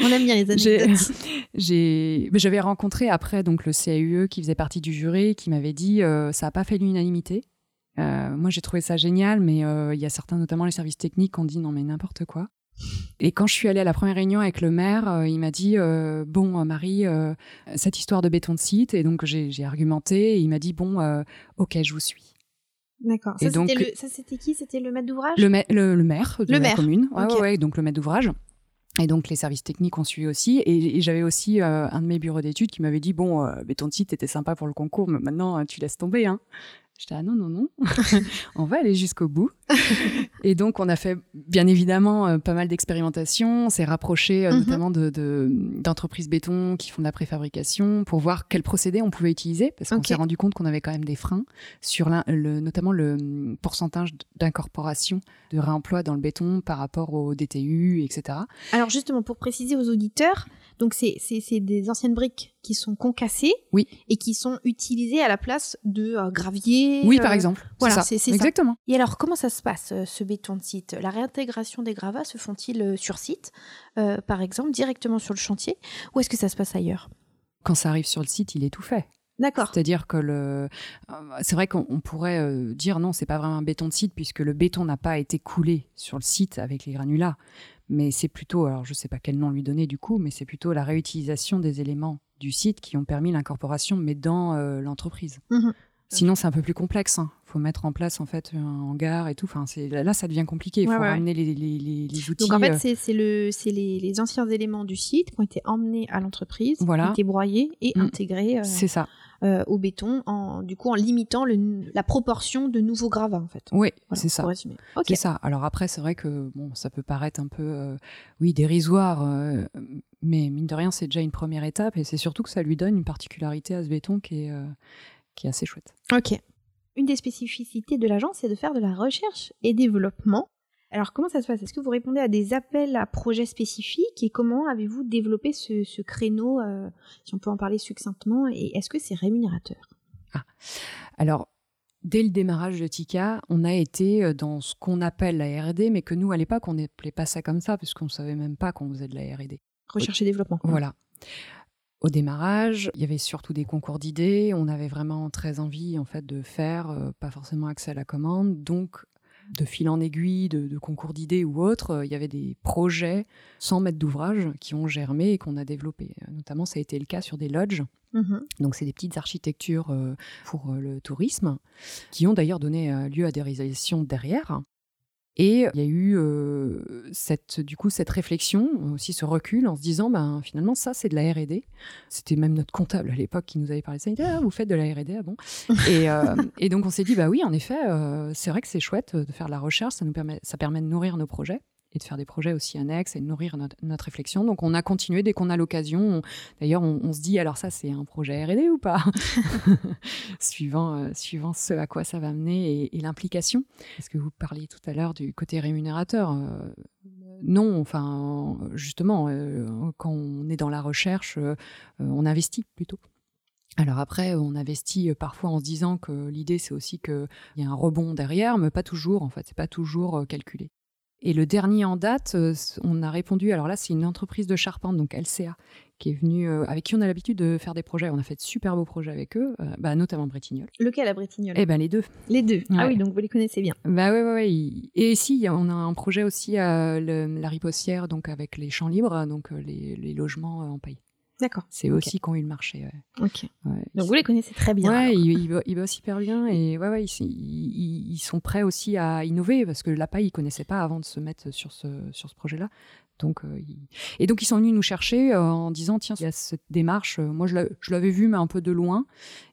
Speaker 1: on aime bien les anecdotes.
Speaker 4: J'avais rencontré après donc le CAUE qui faisait partie du jury, qui m'avait dit euh, ça n'a pas fait l'unanimité. Euh, moi, j'ai trouvé ça génial, mais euh, il y a certains, notamment les services techniques, qui ont dit non mais n'importe quoi. Et quand je suis allée à la première réunion avec le maire, il m'a dit bon Marie, cette histoire de béton de site, et donc j'ai argumenté, et il m'a dit bon ok, je vous suis.
Speaker 1: D'accord. Ça, c'était qui? C'était le maître d'ouvrage?
Speaker 4: Le, le, maire de la commune. Ouais, ouais, donc le maître d'ouvrage. Et donc les services techniques ont suivi aussi. Et, j'avais aussi euh, un de mes bureaux d'études qui m'avait dit bon, euh, béton de site était sympa pour le concours, mais maintenant tu laisses tomber. Hein. J'étais ah non non non, on va aller jusqu'au bout. et donc on a fait bien évidemment euh, pas mal d'expérimentations. On s'est rapproché euh, mhm. notamment de, d'entreprises béton qui font de la préfabrication pour voir quels procédés on pouvait utiliser parce qu'on s'est rendu compte qu'on avait quand même des freins sur le, notamment le hum, pourcentage d'incorporation de réemploi dans le béton par rapport au DTU, etc.
Speaker 1: Alors justement pour préciser aux auditeurs, donc c'est des anciennes briques qui sont concassées
Speaker 4: oui.
Speaker 1: et qui sont utilisées à la place de euh, gravier.
Speaker 4: Oui, par euh, exemple.
Speaker 1: Voilà, c'est
Speaker 4: exactement.
Speaker 1: Et alors comment ça se passe ce béton de site La réintégration des gravats se font-ils sur site, par exemple, directement sur le chantier, ou est-ce que ça se passe ailleurs?
Speaker 4: Quand ça arrive sur le site, il est tout fait.
Speaker 1: D'accord.
Speaker 4: C'est-à-dire que le, c'est vrai qu'on pourrait dire non, c'est pas vraiment un béton de site puisque le béton n'a pas été coulé sur le site avec les granulats mais c'est plutôt, alors je ne sais pas quel nom lui donner du coup, mais c'est plutôt la réutilisation des éléments du site qui ont permis l'incorporation, mais dans euh, l'entreprise. Mhm. Sinon, c'est un peu plus complexe. Il hein. faut mettre en place en fait un hangar et tout. Enfin, là, ça devient compliqué. Il faut ramener les, les, les, outils.
Speaker 1: Donc en fait, euh. c'est le, les, les, anciens éléments du site qui ont été emmenés à l'entreprise,
Speaker 4: voilà.
Speaker 1: qui ont été broyés et mm. intégrés. Euh,
Speaker 4: c'est ça.
Speaker 1: Euh, au béton, en, du coup en limitant le, la proportion de nouveaux gravats en fait.
Speaker 4: Oui, c'est ça. C'est ça. Alors après, c'est vrai que bon, ça peut paraître un peu, euh, oui, dérisoire, mais mine de rien, c'est déjà une première étape et c'est surtout que ça lui donne une particularité à ce béton qui est, qui est assez chouette.
Speaker 1: Ok. Une des spécificités de l'agence, c'est de faire de la recherche et développement alors comment ça se passe? Est-ce que vous répondez à des appels à projets spécifiques et comment avez-vous développé ce, créneau, euh, si on peut en parler succinctement, et est-ce que c'est rémunérateur?
Speaker 4: Ah. Alors, dès le démarrage de Tika, on a été euh, dans ce qu'on appelle la R&D, mais que nous, à l'époque, on n'appelait pas ça comme ça, puisqu'on ne savait même pas qu'on faisait de la R&D.
Speaker 1: Recherche et développement.
Speaker 4: Voilà. Au démarrage, il y avait surtout des concours d'idées. On avait vraiment très envie, en fait, de faire, euh, pas forcément accès à la commande. Donc, de fil en aiguille, de, concours d'idées ou autres, euh, il y avait des projets sans maître d'ouvrage qui ont germé et qu'on a développé. Euh, notamment, ça a été le cas sur des lodges. Mhm. Donc, c'est des petites architectures euh, pour le tourisme qui ont d'ailleurs donné lieu à des réalisations derrière. Et il y a eu euh, cette, du coup cette réflexion, aussi ce recul, en se disant, ben, finalement, ça, c'est de la R&D. C'était même notre comptable à l'époque qui nous avait parlé de ça. Il ah, vous faites de la R&D, ah bon? Et, euh, et, donc, on s'est dit, bah oui, en effet, euh, c'est vrai que c'est chouette de faire de la recherche, ça, nous permet, ça permet de nourrir nos projets et de faire des projets aussi annexes et de nourrir notre, réflexion. Donc on a continué dès qu'on a l'occasion. D'ailleurs, on, se dit alors ça c'est un projet R&D ou pas suivant, euh, suivant ce à quoi ça va mener et, l'implication. Est-ce que vous parliez tout à l'heure du côté rémunérateur euh, Non, enfin justement, euh, quand on est dans la recherche, on investit plutôt. Alors après, on investit parfois en se disant que l'idée c'est aussi qu'il y a un rebond derrière, mais pas toujours. En fait, c'est pas toujours calculé. Et le dernier en date, euh, on a répondu. Alors là, c'est une entreprise de charpente, donc LCA, qui est venue, euh, avec qui on a l'habitude de faire des projets. On a fait de super beaux projets avec eux, euh, bah, notamment Bretignolles.
Speaker 1: Lequel à Bretignolles?
Speaker 4: Eh ben les deux.
Speaker 1: Les deux. Ah oui, donc vous les connaissez bien.
Speaker 4: Bah ouais, ouais, ouais. Et si, on a un projet aussi à la Ripossière, donc avec les champs libres, donc les, les logements en paille.
Speaker 1: D'accord.
Speaker 4: C'est aussi qu'on eu le marché.
Speaker 1: Ok. Donc vous les connaissez très bien.
Speaker 4: Ouais, ils, ils, bossent hyper bien et ouais, ouais, ils, sont prêts aussi à innover parce que la paille, ils connaissaient pas avant de se mettre sur ce, sur ce projet-là. Donc, euh, Et donc ils sont venus nous chercher euh, en disant tiens, il y a cette démarche. Euh, moi, je l'avais vu, mais un peu de loin.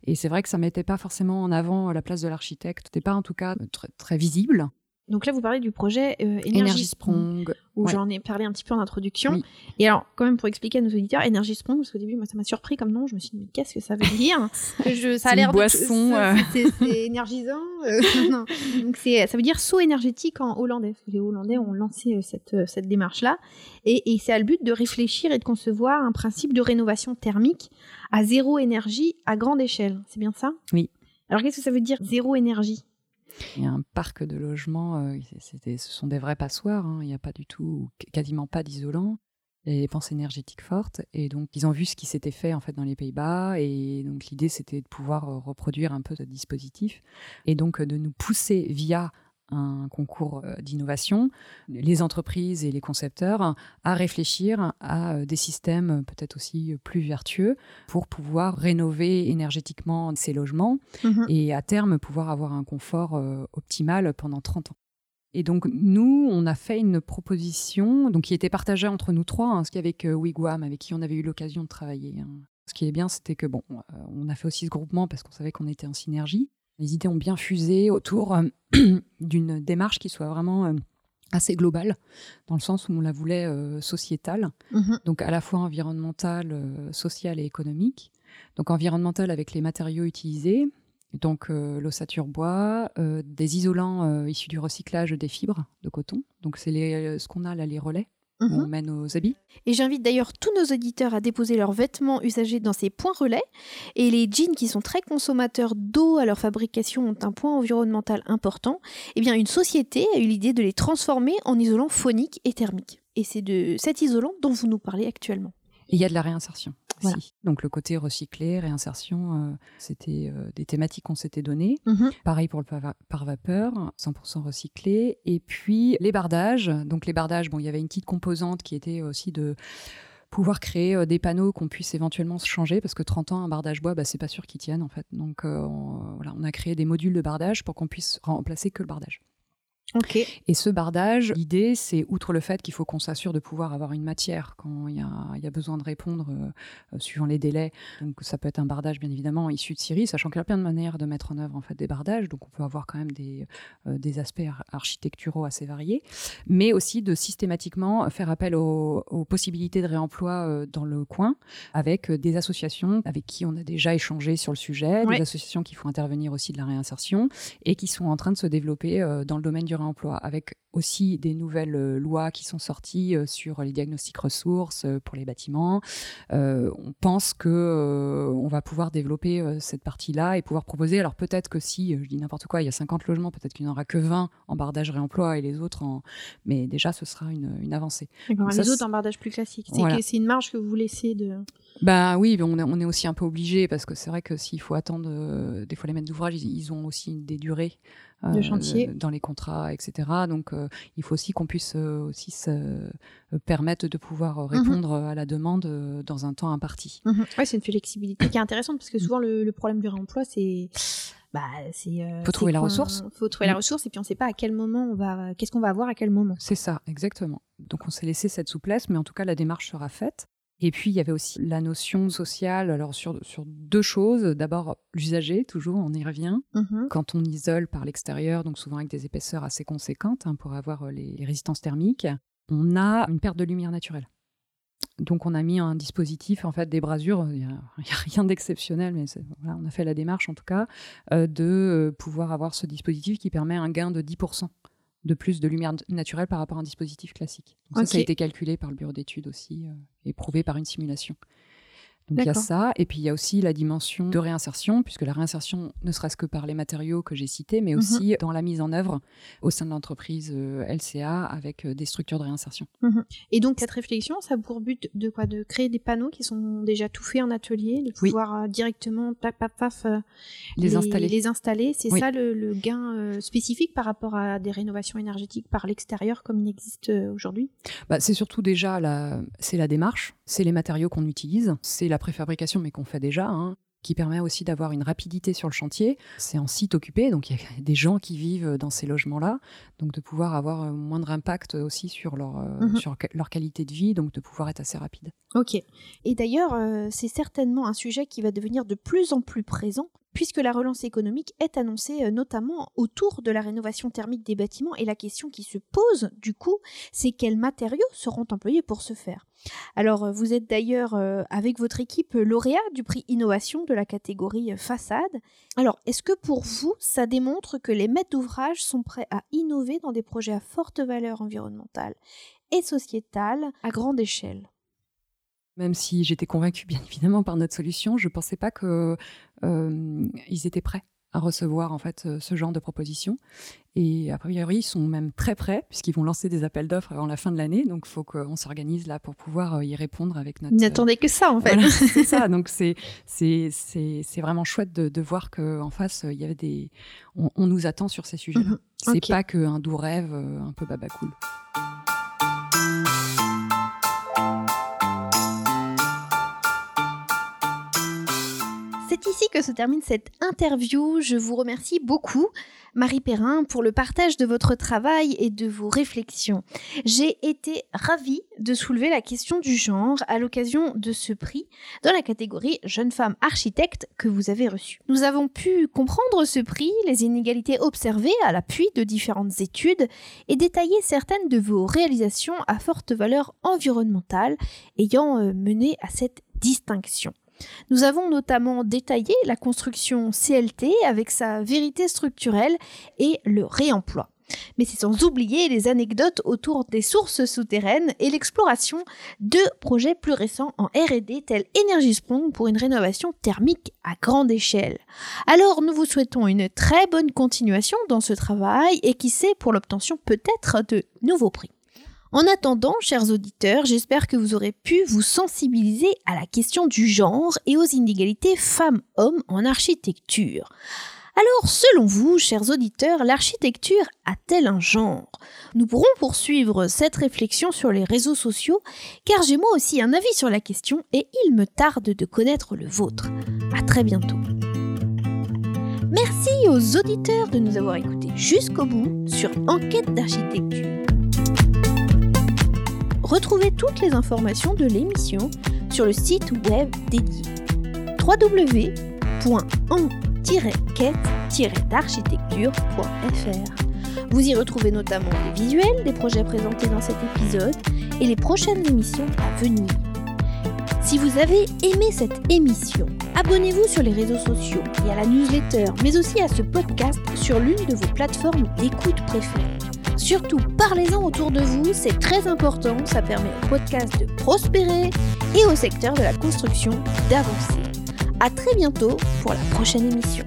Speaker 4: Et c'est vrai que ça mettait pas forcément en avant la place de l'architecte. C'était pas en tout cas très, très visible.
Speaker 1: Donc là, vous parlez du projet euh, Energy, Sprong, où j'en ai parlé un petit peu en introduction. Et alors, quand même, pour expliquer à nos auditeurs, Energy Sprong, parce qu'au début, moi, ça m'a surpris comme nom. Je me suis dit, mais qu'est-ce que ça veut dire
Speaker 4: je, Ça a l'air
Speaker 1: boisson. Euh. C'est énergisant. Euh, non. Donc ça veut dire saut énergétique en hollandais. Les Hollandais ont lancé cette, cette démarche-là. Et, et c'est à le but de réfléchir et de concevoir un principe de rénovation thermique à zéro énergie à grande échelle. C'est bien ça?
Speaker 4: Oui.
Speaker 1: Alors, qu'est-ce que ça veut dire zéro énergie?
Speaker 4: Il y a un parc de logements, ce sont des vrais passoires, hein. il n'y a pas du tout, quasiment pas d'isolant des dépenses énergétiques fortes. Et donc, ils ont vu ce qui s'était fait en fait dans les Pays-Bas. Et donc, l'idée, c'était de pouvoir euh, reproduire un peu ce dispositif et donc euh, de nous pousser via un concours euh, d'innovation, les entreprises et les concepteurs à réfléchir à des systèmes peut-être aussi plus vertueux pour pouvoir rénover énergétiquement ces logements mmh et à terme pouvoir avoir un confort optimal pendant 30 ans. Et donc, nous, on a fait une proposition donc, qui était partagée entre nous trois, hein, ce qu'avec euh, Wigwam, avec qui on avait eu l'occasion de travailler. Hein. Ce qui est bien, c'était que, bon, euh, on a fait aussi ce groupement parce qu'on savait qu'on était en synergie. Les idées ont bien fusé autour euh, d'une démarche qui soit vraiment assez globale, dans le sens où on la voulait sociétale, mmh donc à la fois environnementale, sociale et économique. Donc environnementale avec les matériaux utilisés, donc euh, l'ossature bois, euh, des isolants euh, issus du recyclage des fibres de coton. Donc c'est ce qu'on a là, les relais. On met nos habits.
Speaker 1: Et j'invite d'ailleurs tous nos auditeurs à déposer leurs vêtements usagés dans ces points relais. Et les jeans qui sont très consommateurs d'eau à leur fabrication ont un point environnemental important. Eh bien, une société a eu l'idée de les transformer en isolants phoniques et thermiques. Et c'est de cet isolant dont vous nous parlez actuellement.
Speaker 4: Et il y a de la réinsertion. Donc le côté recyclé, réinsertion, euh, c'était euh, des thématiques qu'on s'était données. Mhm. Pareil pour le par vapeur, 100% recyclé. Et puis les bardages. Donc les bardages, bon, il y avait une petite composante qui était aussi de pouvoir créer euh, des panneaux qu'on puisse éventuellement se changer parce que 30 ans un bardage bois bah, c'est pas sûr qu'ils tiennent en fait donc voilà on a créé des modules de bardage pour qu'on puisse remplacer que le bardage et ce bardage, l'idée, c'est outre le fait qu'il faut qu'on s'assure de pouvoir avoir une matière quand il y a, besoin de répondre euh, euh, suivant les délais. Donc ça peut être un bardage bien évidemment issu de Syrie, sachant qu'il y a plein de manières de mettre en œuvre en fait des bardages. Donc on peut avoir quand même des, euh, des aspects architecturaux assez variés, mais aussi de systématiquement faire appel aux, possibilités de réemploi dans le coin avec des associations avec qui on a déjà échangé sur le sujet, des associations qui font intervenir aussi de la réinsertion et qui sont en train de se développer dans le domaine du emploi, avec aussi des nouvelles euh, lois qui sont sorties euh, sur les diagnostics ressources euh, pour les bâtiments. on pense que on va pouvoir développer cette partie-là et pouvoir proposer. Alors peut-être que si, je dis n'importe quoi, il y a 50 logements, peut-être qu'il n'y en aura que 20 en bardage réemploi et les autres en. Mais déjà, ce sera une, avancée.
Speaker 1: les autres en bardage plus classique. C'est une marge que vous laissez de.
Speaker 4: Ben oui, on est, on est aussi un peu obligé parce que c'est vrai que s'il faut attendre, des fois les maîtres d'ouvrage, ils, ont aussi des durées
Speaker 1: de chantier
Speaker 4: dans les contrats, etc. Donc il faut aussi qu'on puisse euh, aussi se euh, permettre de pouvoir euh, mhm. répondre à la demande dans un temps imparti.
Speaker 1: Mhm. Oui, c'est une flexibilité qui est intéressante parce que mm. souvent le, problème du réemploi, c'est bah, c'est
Speaker 4: faut trouver la ressource
Speaker 1: faut trouver la mm. ressource et puis on ne sait pas à quel moment on va qu'est-ce qu'on va avoir à quel moment
Speaker 4: c'est ça exactement donc on s'est laissé cette souplesse mais en tout cas la démarche sera faite et puis, il y avait aussi la notion sociale, alors sur, sur deux choses. D'abord, l'usager, toujours, on y revient. Mm-hmm. Quand on isole par l'extérieur, donc souvent avec des épaisseurs assez conséquentes hein, pour avoir euh, les, résistances thermiques, on a une perte de lumière naturelle. Donc, on a mis un dispositif, en fait, des brasures. Il n'y a, rien d'exceptionnel, mais voilà, on a fait la démarche, en tout cas, euh, de euh, pouvoir avoir ce dispositif qui permet un gain de 10% de plus de lumière naturelle par rapport à un dispositif classique. ça, ça a été calculé par le bureau d'études aussi euh, et prouvé par une simulation. Donc il y a ça, et puis il y a aussi la dimension de réinsertion, puisque la réinsertion, ne serait-ce que par les matériaux que j'ai cités, mais mhm. aussi dans la mise en œuvre au sein de l'entreprise euh, LCA avec euh, des structures de réinsertion.
Speaker 1: Mhm. Et donc cette réflexion, ça a pour but de quoi? De créer des panneaux qui sont déjà tout faits en atelier, de pouvoir euh, directement paf, paf, paf, les, installer. Les installer, c'est ça le, gain spécifique par rapport à des rénovations énergétiques par l'extérieur comme il existe aujourd'hui?
Speaker 4: Bah, C'est surtout déjà la, c'est la démarche, c'est les matériaux qu'on utilise, c'est la préfabrication, mais qu'on fait déjà, hein, qui permet aussi d'avoir une rapidité sur le chantier. C'est en site occupé, donc il y a des gens qui vivent dans ces logements-là, donc de pouvoir avoir un moindre impact aussi sur leur, euh, mhm. sur leur qualité de vie, donc de pouvoir être assez rapide.
Speaker 1: Ok. Et d'ailleurs, euh, c'est certainement un sujet qui va devenir de plus en plus présent puisque la relance économique est annoncée euh, notamment autour de la rénovation thermique des bâtiments et la question qui se pose du coup, c'est quels matériaux seront employés pour ce faire. Alors euh, vous êtes d'ailleurs euh, avec votre équipe lauréat du prix innovation de la catégorie façade. Alors est-ce que pour vous ça démontre que les maîtres d'ouvrage sont prêts à innover dans des projets à forte valeur environnementale et sociétale à grande échelle?
Speaker 4: Même si j'étais convaincue bien évidemment par notre solution, je ne pensais pas qu'ils euh, étaient prêts à recevoir en fait ce genre de propositions. Et a priori, ils sont même très prêts puisqu'ils vont lancer des appels d'offres avant la fin de l'année. Donc, il faut qu'on s'organise là pour pouvoir y répondre avec notre.
Speaker 1: N'attendez que ça en fait.
Speaker 4: c'est ça. Donc, c'est c'est c'est vraiment chouette de, de voir qu'en face, il y avait des. On, nous attend sur ces sujets-là. Mhm. C'est pas qu'un doux rêve un peu babacool.
Speaker 1: C'est ici que se termine cette interview. Je vous remercie beaucoup, Marie Perrin, pour le partage de votre travail et de vos réflexions. J'ai été ravie de soulever la question du genre à l'occasion de ce prix dans la catégorie Jeune femme architecte que vous avez reçu. Nous avons pu comprendre ce prix, les inégalités observées à l'appui de différentes études et détailler certaines de vos réalisations à forte valeur environnementale ayant euh, mené à cette distinction. Nous avons notamment détaillé la construction CLT avec sa vérité structurelle et le réemploi. Mais c'est sans oublier les anecdotes autour des sources souterraines et l'exploration de projets plus récents en R&D tels Sprong pour une rénovation thermique à grande échelle. Alors nous vous souhaitons une très bonne continuation dans ce travail et qui sait pour l'obtention peut-être de nouveaux prix. En attendant, chers auditeurs, j'espère que vous aurez pu vous sensibiliser à la question du genre et aux inégalités femmes-hommes en architecture. Alors, selon vous, chers auditeurs, l'architecture a-t-elle un genre? Nous pourrons poursuivre cette réflexion sur les réseaux sociaux, car j'ai moi aussi un avis sur la question et il me tarde de connaître le vôtre. À très bientôt. Merci aux auditeurs de nous avoir écoutés jusqu'au bout sur Enquête d'architecture. Retrouvez toutes les informations de l'émission sur le site web dédié www.en-quête-d'architecture.fr. Vous y retrouvez notamment les visuels des projets présentés dans cet épisode et les prochaines émissions à venir. Si vous avez aimé cette émission, abonnez-vous sur les réseaux sociaux et à la newsletter, mais aussi à ce podcast sur l'une de vos plateformes d'écoute préférées. Surtout, parlez-en autour de vous, c'est très important, ça permet au podcast de prospérer et au secteur de la construction d'avancer. A très bientôt pour la prochaine émission.